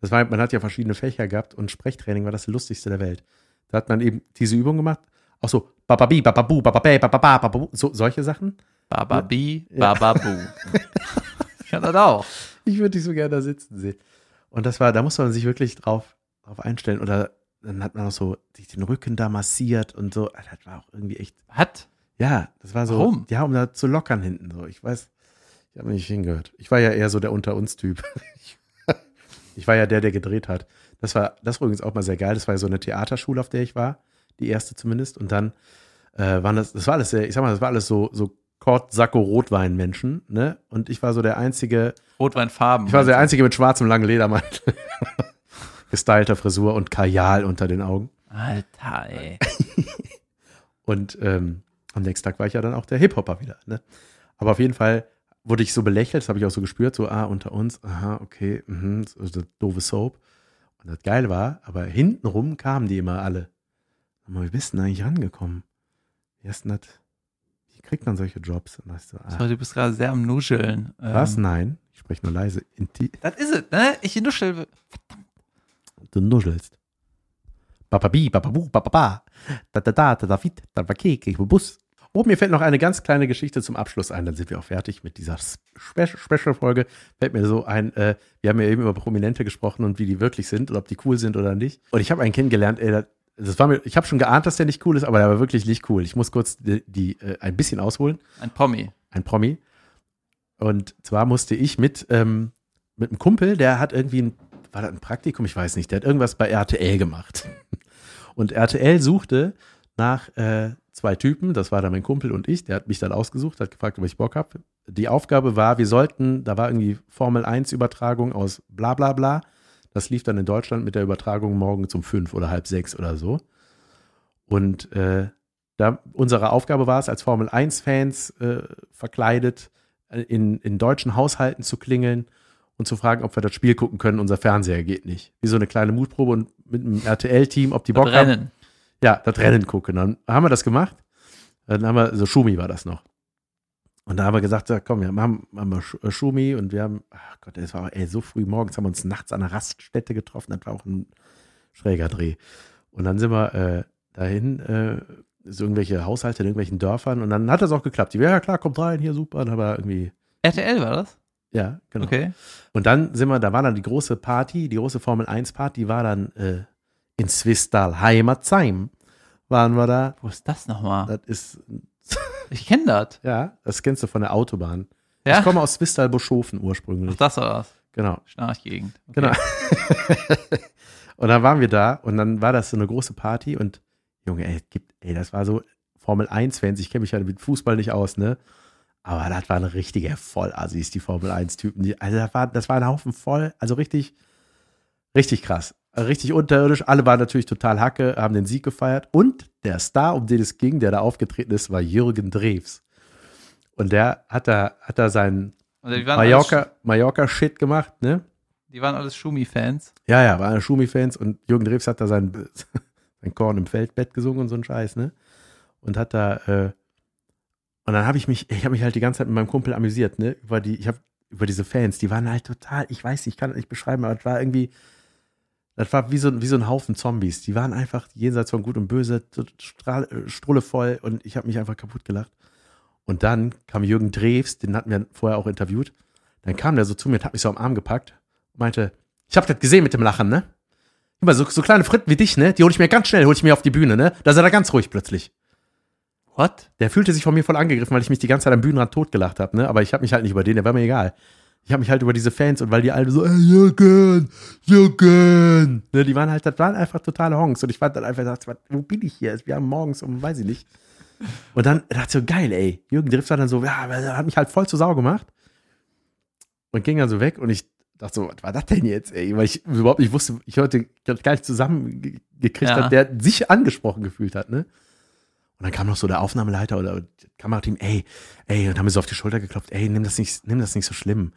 das war, man hat ja verschiedene Fächer gehabt und Sprechtraining war das lustigste der Welt. Da hat man eben diese Übung gemacht. Auch so, bababi, bababu, bababä, bababa, bababu, so, solche Sachen. Bababi, Ja. Bababu. ich kann das auch. Ich würde dich so gerne da sitzen sehen. Und das war, da muss man sich wirklich drauf, drauf einstellen. Oder dann hat man auch so sich den Rücken da massiert und so. Ah, Das war auch irgendwie echt. Was? Ja, das war so. Warum? Ja, um da zu lockern hinten so. Ich weiß, ich habe nicht hingehört. Ich war ja eher so der Unter uns Typ. Ich, ich war ja der, der gedreht hat. Das war, das war übrigens auch mal sehr geil. Das war ja so eine Theaterschule, auf der ich war. Die erste zumindest. Und dann äh, waren das, das war alles sehr, ich sag mal, das war alles so, so Kort, Sakko, Rotwein-Menschen, ne? Und ich war so der einzige, Rotweinfarben. ich war so der Einzige mit schwarzem langen Ledermantel. Gestylter Frisur und Kajal unter den Augen. Alter, ey. Und ähm, am nächsten Tag war ich ja dann auch der Hip-Hopper wieder. Ne? Aber auf jeden Fall wurde ich so belächelt, das habe ich auch so gespürt, so, ah, unter uns, aha, okay, mhm, so, so doofe Soap. Und das geil war, aber hintenrum kamen die immer alle. Mal, wie bist du denn eigentlich rangekommen? Wie hast du denn das, kriegt man solche Jobs? Und da ich so, ah, Sorry, du bist gerade sehr am Nuscheln. was? Ähm, Nein, ich spreche nur leise. Inti Das ist es, ne? Ich nuschel. Du nuschelst. Bababi, bababu, bababa. Da da da, da da fit, da war Kek, ich Bus. Oh, mir fällt noch eine ganz kleine Geschichte zum Abschluss ein, dann sind wir auch fertig mit dieser Spe Special-Folge. Fällt mir so ein, äh, wir haben ja eben über Prominente gesprochen und wie die wirklich sind und ob die cool sind oder nicht. Und ich habe einen kennengelernt, ey, das- war mir, ich habe schon geahnt, dass der nicht cool ist, aber der war wirklich nicht cool. Ich muss kurz die, die äh, ein bisschen ausholen Ein Pommi. ein Promi. Und zwar musste ich mit, ähm, mit einem Kumpel, der hat irgendwie ein, war das ein Praktikum? Ich weiß nicht, der hat irgendwas bei RTL gemacht. Und RTL suchte nach äh, zwei Typen, das war dann mein Kumpel und ich, der hat mich dann ausgesucht, hat gefragt, ob ich Bock habe. Die Aufgabe war, wir sollten, da war irgendwie Formel 1 Übertragung aus bla bla bla. Das lief dann in Deutschland mit der Übertragung morgen um fünf oder halb sechs oder so. Und äh, da unsere Aufgabe war es, als Formel 1-Fans äh, verkleidet äh, in, in deutschen Haushalten zu klingeln und zu fragen, ob wir das Spiel gucken können. Unser Fernseher geht nicht. Wie so eine kleine Mutprobe und mit einem RTL-Team, ob die Bock Das haben. Rennen. Ja, das Rennen gucken. Dann haben wir das gemacht. Dann haben wir, so Schumi war das noch. Und da haben wir gesagt, ja, komm, wir haben, haben wir äh, Schumi und wir haben, ach Gott, es war ey, so früh morgens, haben wir uns nachts an einer Raststätte getroffen. Das war auch ein schräger Dreh. Und dann sind wir äh, dahin, äh, so irgendwelche Haushalte in irgendwelchen Dörfern und dann hat das auch geklappt. Die, ja klar, kommt rein, hier super. Dann haben wir irgendwie, RTL war das? ja, genau. Okay. Und dann sind wir, da war dann die große Party, die große Formel 1 Party, die war dann äh, in Swistal, Heimatsheim waren wir da. Wo ist das nochmal? Das ist, Ich kenne das. ja, das kennst du von der Autobahn. Ja? Ich komme aus Swistal Boschofen Ach, ursprünglich. das war das. Genau, Schnarchgegend. Okay. genau. und dann waren wir da und dann war das so eine große Party und Junge, ey, gibt, ey, das war so Formel 1 Fans, ich kenne mich ja mit Fußball nicht aus, ne? Aber das waren richtige Vollassis, die Formel 1 Typen, die, also das war, das war ein Haufen voll, also richtig, richtig krass. Richtig unterirdisch. Alle waren natürlich total Hacke, haben den Sieg gefeiert. Und der Star, um den es ging, der da aufgetreten ist, war Jürgen Drews. Und der hat da, hat da seinen alles, Mallorca, Mallorca-Shit gemacht, ne? die waren alles Schumi-Fans. Ja, ja, waren Schumi-Fans und Jürgen Drews hat da sein, sein Korn im Feldbett gesungen und so ein Scheiß, ne? Und hat da, äh, und dann habe ich mich, ich habe mich halt die ganze Zeit mit meinem Kumpel amüsiert, ne? Über die, ich habe über diese Fans, die waren halt total, ich weiß nicht, ich kann das nicht beschreiben, aber es war irgendwie, das war wie so, wie so ein Haufen Zombies. Die waren einfach jenseits von Gut und Böse, äh, strullevoll und ich habe mich einfach kaputt gelacht. Und dann kam Jürgen Drews, den hatten wir vorher auch interviewt. Dann kam der so zu mir und hat mich so am Arm gepackt und meinte, ich habe das gesehen mit dem Lachen, ne? Guck so, so kleine Fritten wie dich, ne? Die hole ich mir ganz schnell, hole ich mir auf die Bühne, ne? Da ist er da ganz ruhig plötzlich. What? Der fühlte sich von mir voll angegriffen, weil ich mich die ganze Zeit am Bühnenrand totgelacht habe, ne? Aber ich habe mich halt nicht über den, der war mir egal. Ich habe mich halt über diese Fans und weil die alle so, ey, Jürgen, Jürgen, ne? Die waren halt, das waren einfach totale Honks und ich fand dann einfach, dachte, wo bin ich hier? Wir haben morgens um, weiß ich nicht. Und dann dachte ich so, geil, ey. Jürgen Drift war dann so, ja, er hat mich halt voll zu Sau gemacht und ging dann so weg und ich dachte so, was war das denn jetzt, ey? Weil ich überhaupt nicht wusste, ich heute gar nicht zusammengekriegt Ja. hat, der sich angesprochen gefühlt hat, ne? Und dann kam noch so der Aufnahmeleiter oder das Kamerateam, ey, ey, und haben mir so auf die Schulter geklopft, ey, nimm das nicht, nimm das nicht so schlimm.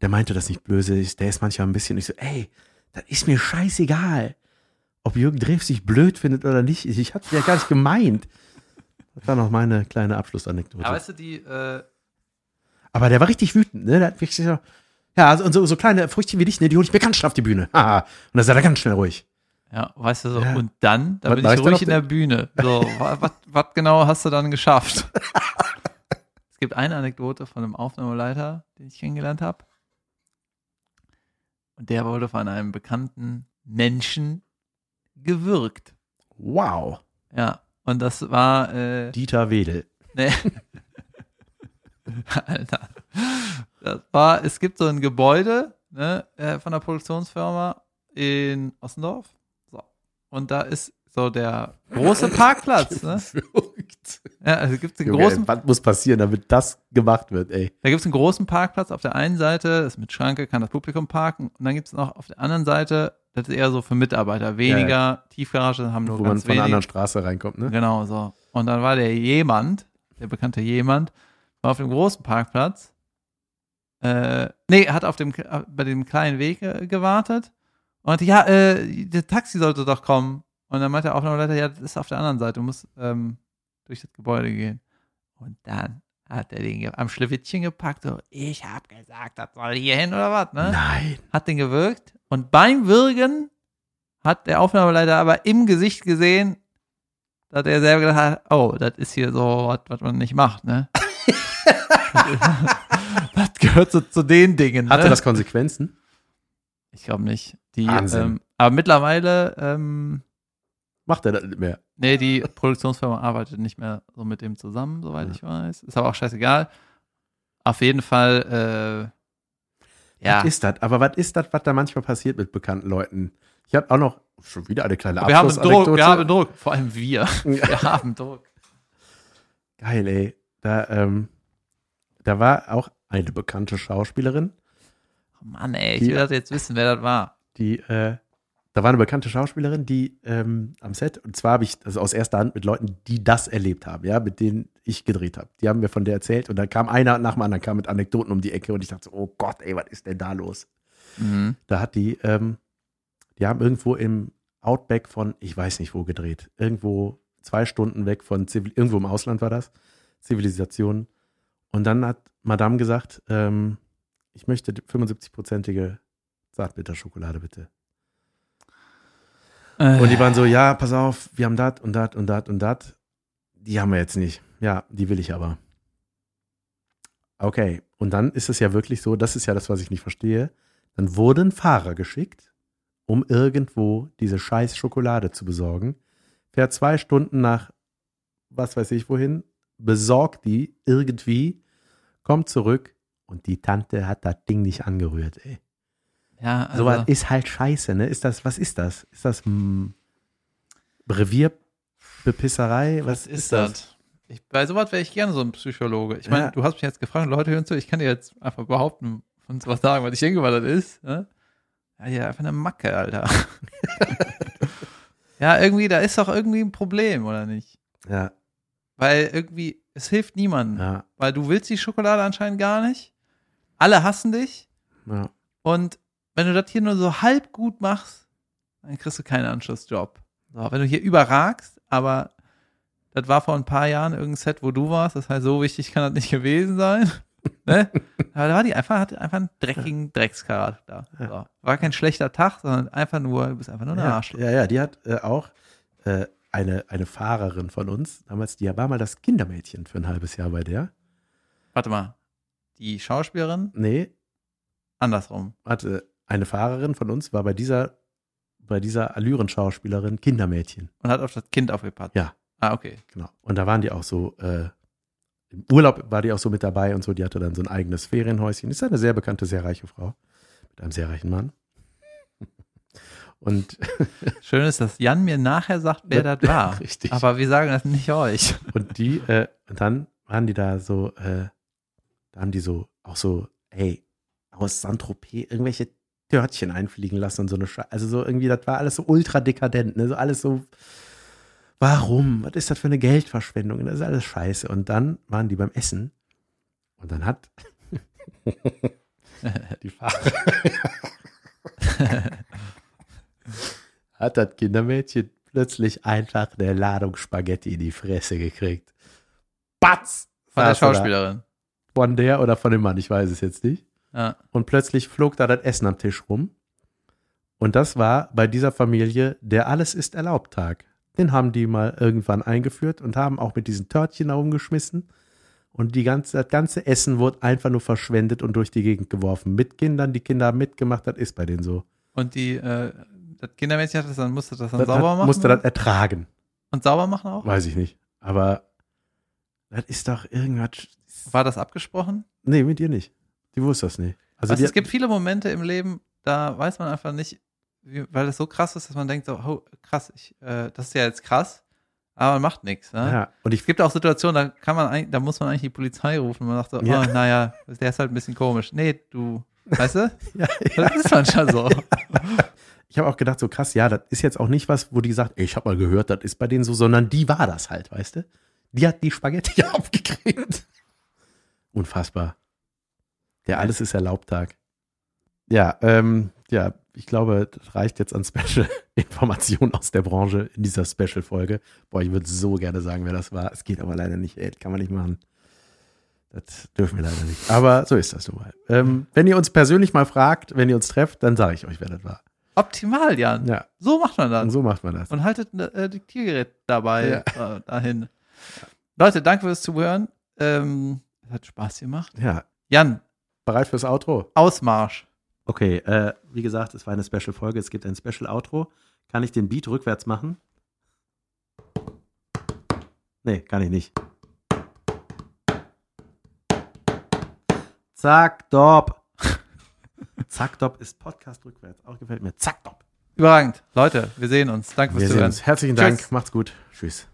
Der meinte das nicht böse, der ist manchmal ein bisschen, ich so, ey, das ist mir scheißegal. Ob Jürgen Drews sich blöd findet oder nicht, ich, hab's ja gar nicht gemeint. Das war noch meine kleine Abschlussanekdote. Aber weißt du, die, äh, Aber der war richtig wütend, ne? Der hat wirklich so, ja, also, und so, so kleine Früchtchen wie dich, ne, die hole ich mir ganz schnell auf die Bühne. Haha. Und dann ist er ganz schnell ruhig. Ja, weißt du so, Ja. und dann, da Was bin ich ruhig in der Bühne. So, was genau hast du dann geschafft? es gibt eine Anekdote von einem Aufnahmeleiter, den ich kennengelernt habe. Und der wurde von einem bekannten Menschen gewürgt. Wow. Ja, und das war, äh, Dieter Wedel. Nee. Alter. Das war, es gibt so ein Gebäude ne, äh, von der Produktionsfirma in Ossendorf. Und da ist so der große Parkplatz. Ne? Ja, also gibt es einen Junge, großen, ey, was muss passieren, damit das gemacht wird, ey? da gibt es einen großen Parkplatz auf der einen Seite, ist mit Schranke, kann das Publikum parken. Und dann gibt es noch auf der anderen Seite, das ist eher so für Mitarbeiter, weniger Tiefgarage, haben nur Wo man ganz von einer anderen Straße reinkommt, ne? Genau so. Und dann war der jemand, der bekannte jemand, war auf dem großen Parkplatz. Äh, nee, hat auf dem bei dem kleinen Weg äh, gewartet und ja, äh, das Taxi sollte doch kommen. Und dann meinte der Aufnahmeleiter, ja, das ist auf der anderen Seite, du musst ähm, durch das Gebäude gehen. Und dann hat er den am Schlewittchen gepackt, so, ich hab gesagt, das soll hier hin oder was, ne? Nein. hat den gewürgt und beim Würgen hat der Aufnahmeleiter aber im Gesicht gesehen, dass er selber gedacht hat, oh, das ist hier so was, was man nicht macht, ne? das gehört so zu den Dingen. Hatte ne? das Konsequenzen? Ich glaube nicht. Die, Wahnsinn. ähm, aber mittlerweile, ähm, Macht er das nicht mehr? nee, die Produktionsfirma arbeitet nicht mehr so mit dem zusammen, soweit Ja. ich weiß. Ist aber auch scheißegal. Auf jeden Fall, äh, ja. Was ist das? Aber was ist das, was da manchmal passiert mit bekannten Leuten? Ich habe auch noch schon wieder eine kleine Wir haben Druck, wir haben Druck. Vor allem wir. Wir haben Druck. Geil, ey. Da, ähm, da war auch eine bekannte Schauspielerin, Mann, ey, ich Die- will das jetzt wissen, wer das war. die, äh, da war eine bekannte Schauspielerin, die ähm, am Set, und zwar habe ich das aus erster Hand mit Leuten, die das erlebt haben, ja, mit denen ich gedreht habe. Die haben mir von der erzählt und dann kam einer nach dem anderen, kam mit Anekdoten um die Ecke und ich dachte so, oh Gott, ey, was ist denn da los? Mhm. Da hat die, ähm, die haben irgendwo im Outback von, ich weiß nicht wo gedreht, irgendwo zwei Stunden weg von, Zivil irgendwo im Ausland war das, Zivilisation. Und dann hat Madame gesagt, ähm, ich möchte die 75-prozentige Zartbitterschokolade bitte. Und die waren so, ja, pass auf, wir haben dat und dat und dat und dat. Die haben wir jetzt nicht. Ja, die will ich aber. Okay, und dann ist es ja wirklich so, das ist ja das, was ich nicht verstehe. Dann wurden Fahrer geschickt, um irgendwo diese scheiß Schokolade zu besorgen. Fährt zwei Stunden nach, was weiß ich wohin, besorgt die irgendwie, kommt zurück und die Tante hat das Ding nicht angerührt, ey. ja, also, Sowas ist halt scheiße, ne? Ist das, was ist das? Ist das hm, Revierbepisserei? Was, was ist das? Ich, bei sowas wäre ich gerne so ein Psychologe. Ich meine, Ja. du hast mich jetzt gefragt, Leute hören zu, ich kann dir jetzt einfach behaupten und was sagen, was ich denke, was das ist. Ne? Ja, hier einfach eine Macke, Alter. ja, irgendwie, da ist doch irgendwie ein Problem, oder nicht? Ja, Weil irgendwie, es hilft niemandem. ja, Weil du willst die Schokolade anscheinend gar nicht. Alle hassen dich. ja. Und wenn du das hier nur so halb gut machst, dann kriegst du keinen Anschlussjob. So, wenn du hier überragst, aber das war vor ein paar Jahren irgendein Set, wo du warst, das heißt, so wichtig kann das nicht gewesen sein. ne? Aber da war die einfach, hatte einfach einen dreckigen Dreckscharakter. So. War kein schlechter Tag, sondern einfach nur, du bist einfach nur ein Ja, Arschloch. ja, ja, die hat äh, auch äh, eine, eine Fahrerin von uns, damals, die war mal das Kindermädchen für ein halbes Jahr bei der. Warte mal. Die Schauspielerin, Nee, andersrum. hatte eine Fahrerin von uns, war bei dieser, bei dieser Allüren-Schauspielerin Kindermädchen. Und hat auf das Kind aufgepasst. Ja. Ah, okay. Genau. Und da waren die auch so, äh, im Urlaub war die auch so mit dabei und so, die hatte dann so ein eigenes Ferienhäuschen. Ist eine sehr bekannte, sehr reiche Frau. Mit einem sehr reichen Mann. Und, Schön ist, dass Jan mir nachher sagt, wer das war. Richtig. Aber wir sagen das nicht euch. und die, äh, und dann waren die da so, äh, da haben die so, auch so, ey, aus Saint-Tropez irgendwelche Törtchen einfliegen lassen und so eine Scheiße. Also so irgendwie, das war alles so ultra dekadent, ne? So alles so, warum? Was ist das für eine Geldverschwendung? Das ist alles scheiße. Und dann waren die beim Essen und dann hat die Fahrer hat das Kindermädchen plötzlich einfach eine Ladung Spaghetti in die Fresse gekriegt. Batz! Von der er. Schauspielerin. Von der oder von dem Mann, ich weiß es jetzt nicht. Ja. Und plötzlich flog da das Essen am Tisch rum. Und das war bei dieser Familie der Alles ist erlaubt Tag. Den haben die mal irgendwann eingeführt und haben auch mit diesen Törtchen da rumgeschmissen. Und die ganze, das ganze Essen wurde einfach nur verschwendet und durch die Gegend geworfen. Mit Kindern, die Kinder haben mitgemacht, das ist bei denen so. Und die, äh, das Kindermädchen hat das dann, musste das dann Das sauber hat, machen? musste das ertragen. und sauber machen auch? Weiß ich nicht. Aber das ist doch irgendwas. War das abgesprochen? Nee, mit ihr nicht. Die wusste das nicht. Also Also es gibt viele Momente im Leben, da weiß man einfach nicht, wie, weil es so krass ist, dass man denkt so, oh, krass, ich, äh, das ist ja jetzt krass, aber man macht nichts. Ne? ja, und ich Es gibt auch Situationen, da kann man da muss man eigentlich die Polizei rufen. Man sagt so, Ja. oh, naja, der ist halt ein bisschen komisch. Nee, du, weißt du? ja, Das ist manchmal so. ich habe auch gedacht, so krass, ja, das ist jetzt auch nicht was, wo die sagt, ey, ich habe mal gehört, das ist bei denen so, sondern die war das halt, weißt du? Die hat die Spaghetti aufgekriegt. Unfassbar. Der Alles ist erlaubt Tag. Ja, ähm, ja, ich glaube, das reicht jetzt an Special-Informationen aus der Branche in dieser Special-Folge. Boah, ich würde so gerne sagen, wer das war. Es geht aber leider nicht, ey, das kann man nicht machen. Das dürfen wir leider nicht. Aber so ist das nun mal. Ähm, wenn ihr uns persönlich mal fragt, wenn ihr uns trefft, dann sage ich euch, wer das war. Optimal, Jan. Ja, So macht man das. und so macht man das. Und haltet ein äh, Diktiergerät dabei äh, dahin. Leute, danke fürs Zuhören. Ähm, es hat Spaß gemacht. Ja, Jan, bereit fürs Outro? Ausmarsch. Okay, äh, wie gesagt, es war eine Special-Folge. Es gibt ein Special-Outro. Kann ich den Beat rückwärts machen? Nee, kann ich nicht. Zack, Dop. Zack, Dop ist Podcast rückwärts. Auch gefällt mir. Zack, Dop. Überragend. Leute, wir sehen uns. Danke fürs Wir Zuhören. Herzlichen Tschüss. Dank. Macht's gut. Tschüss.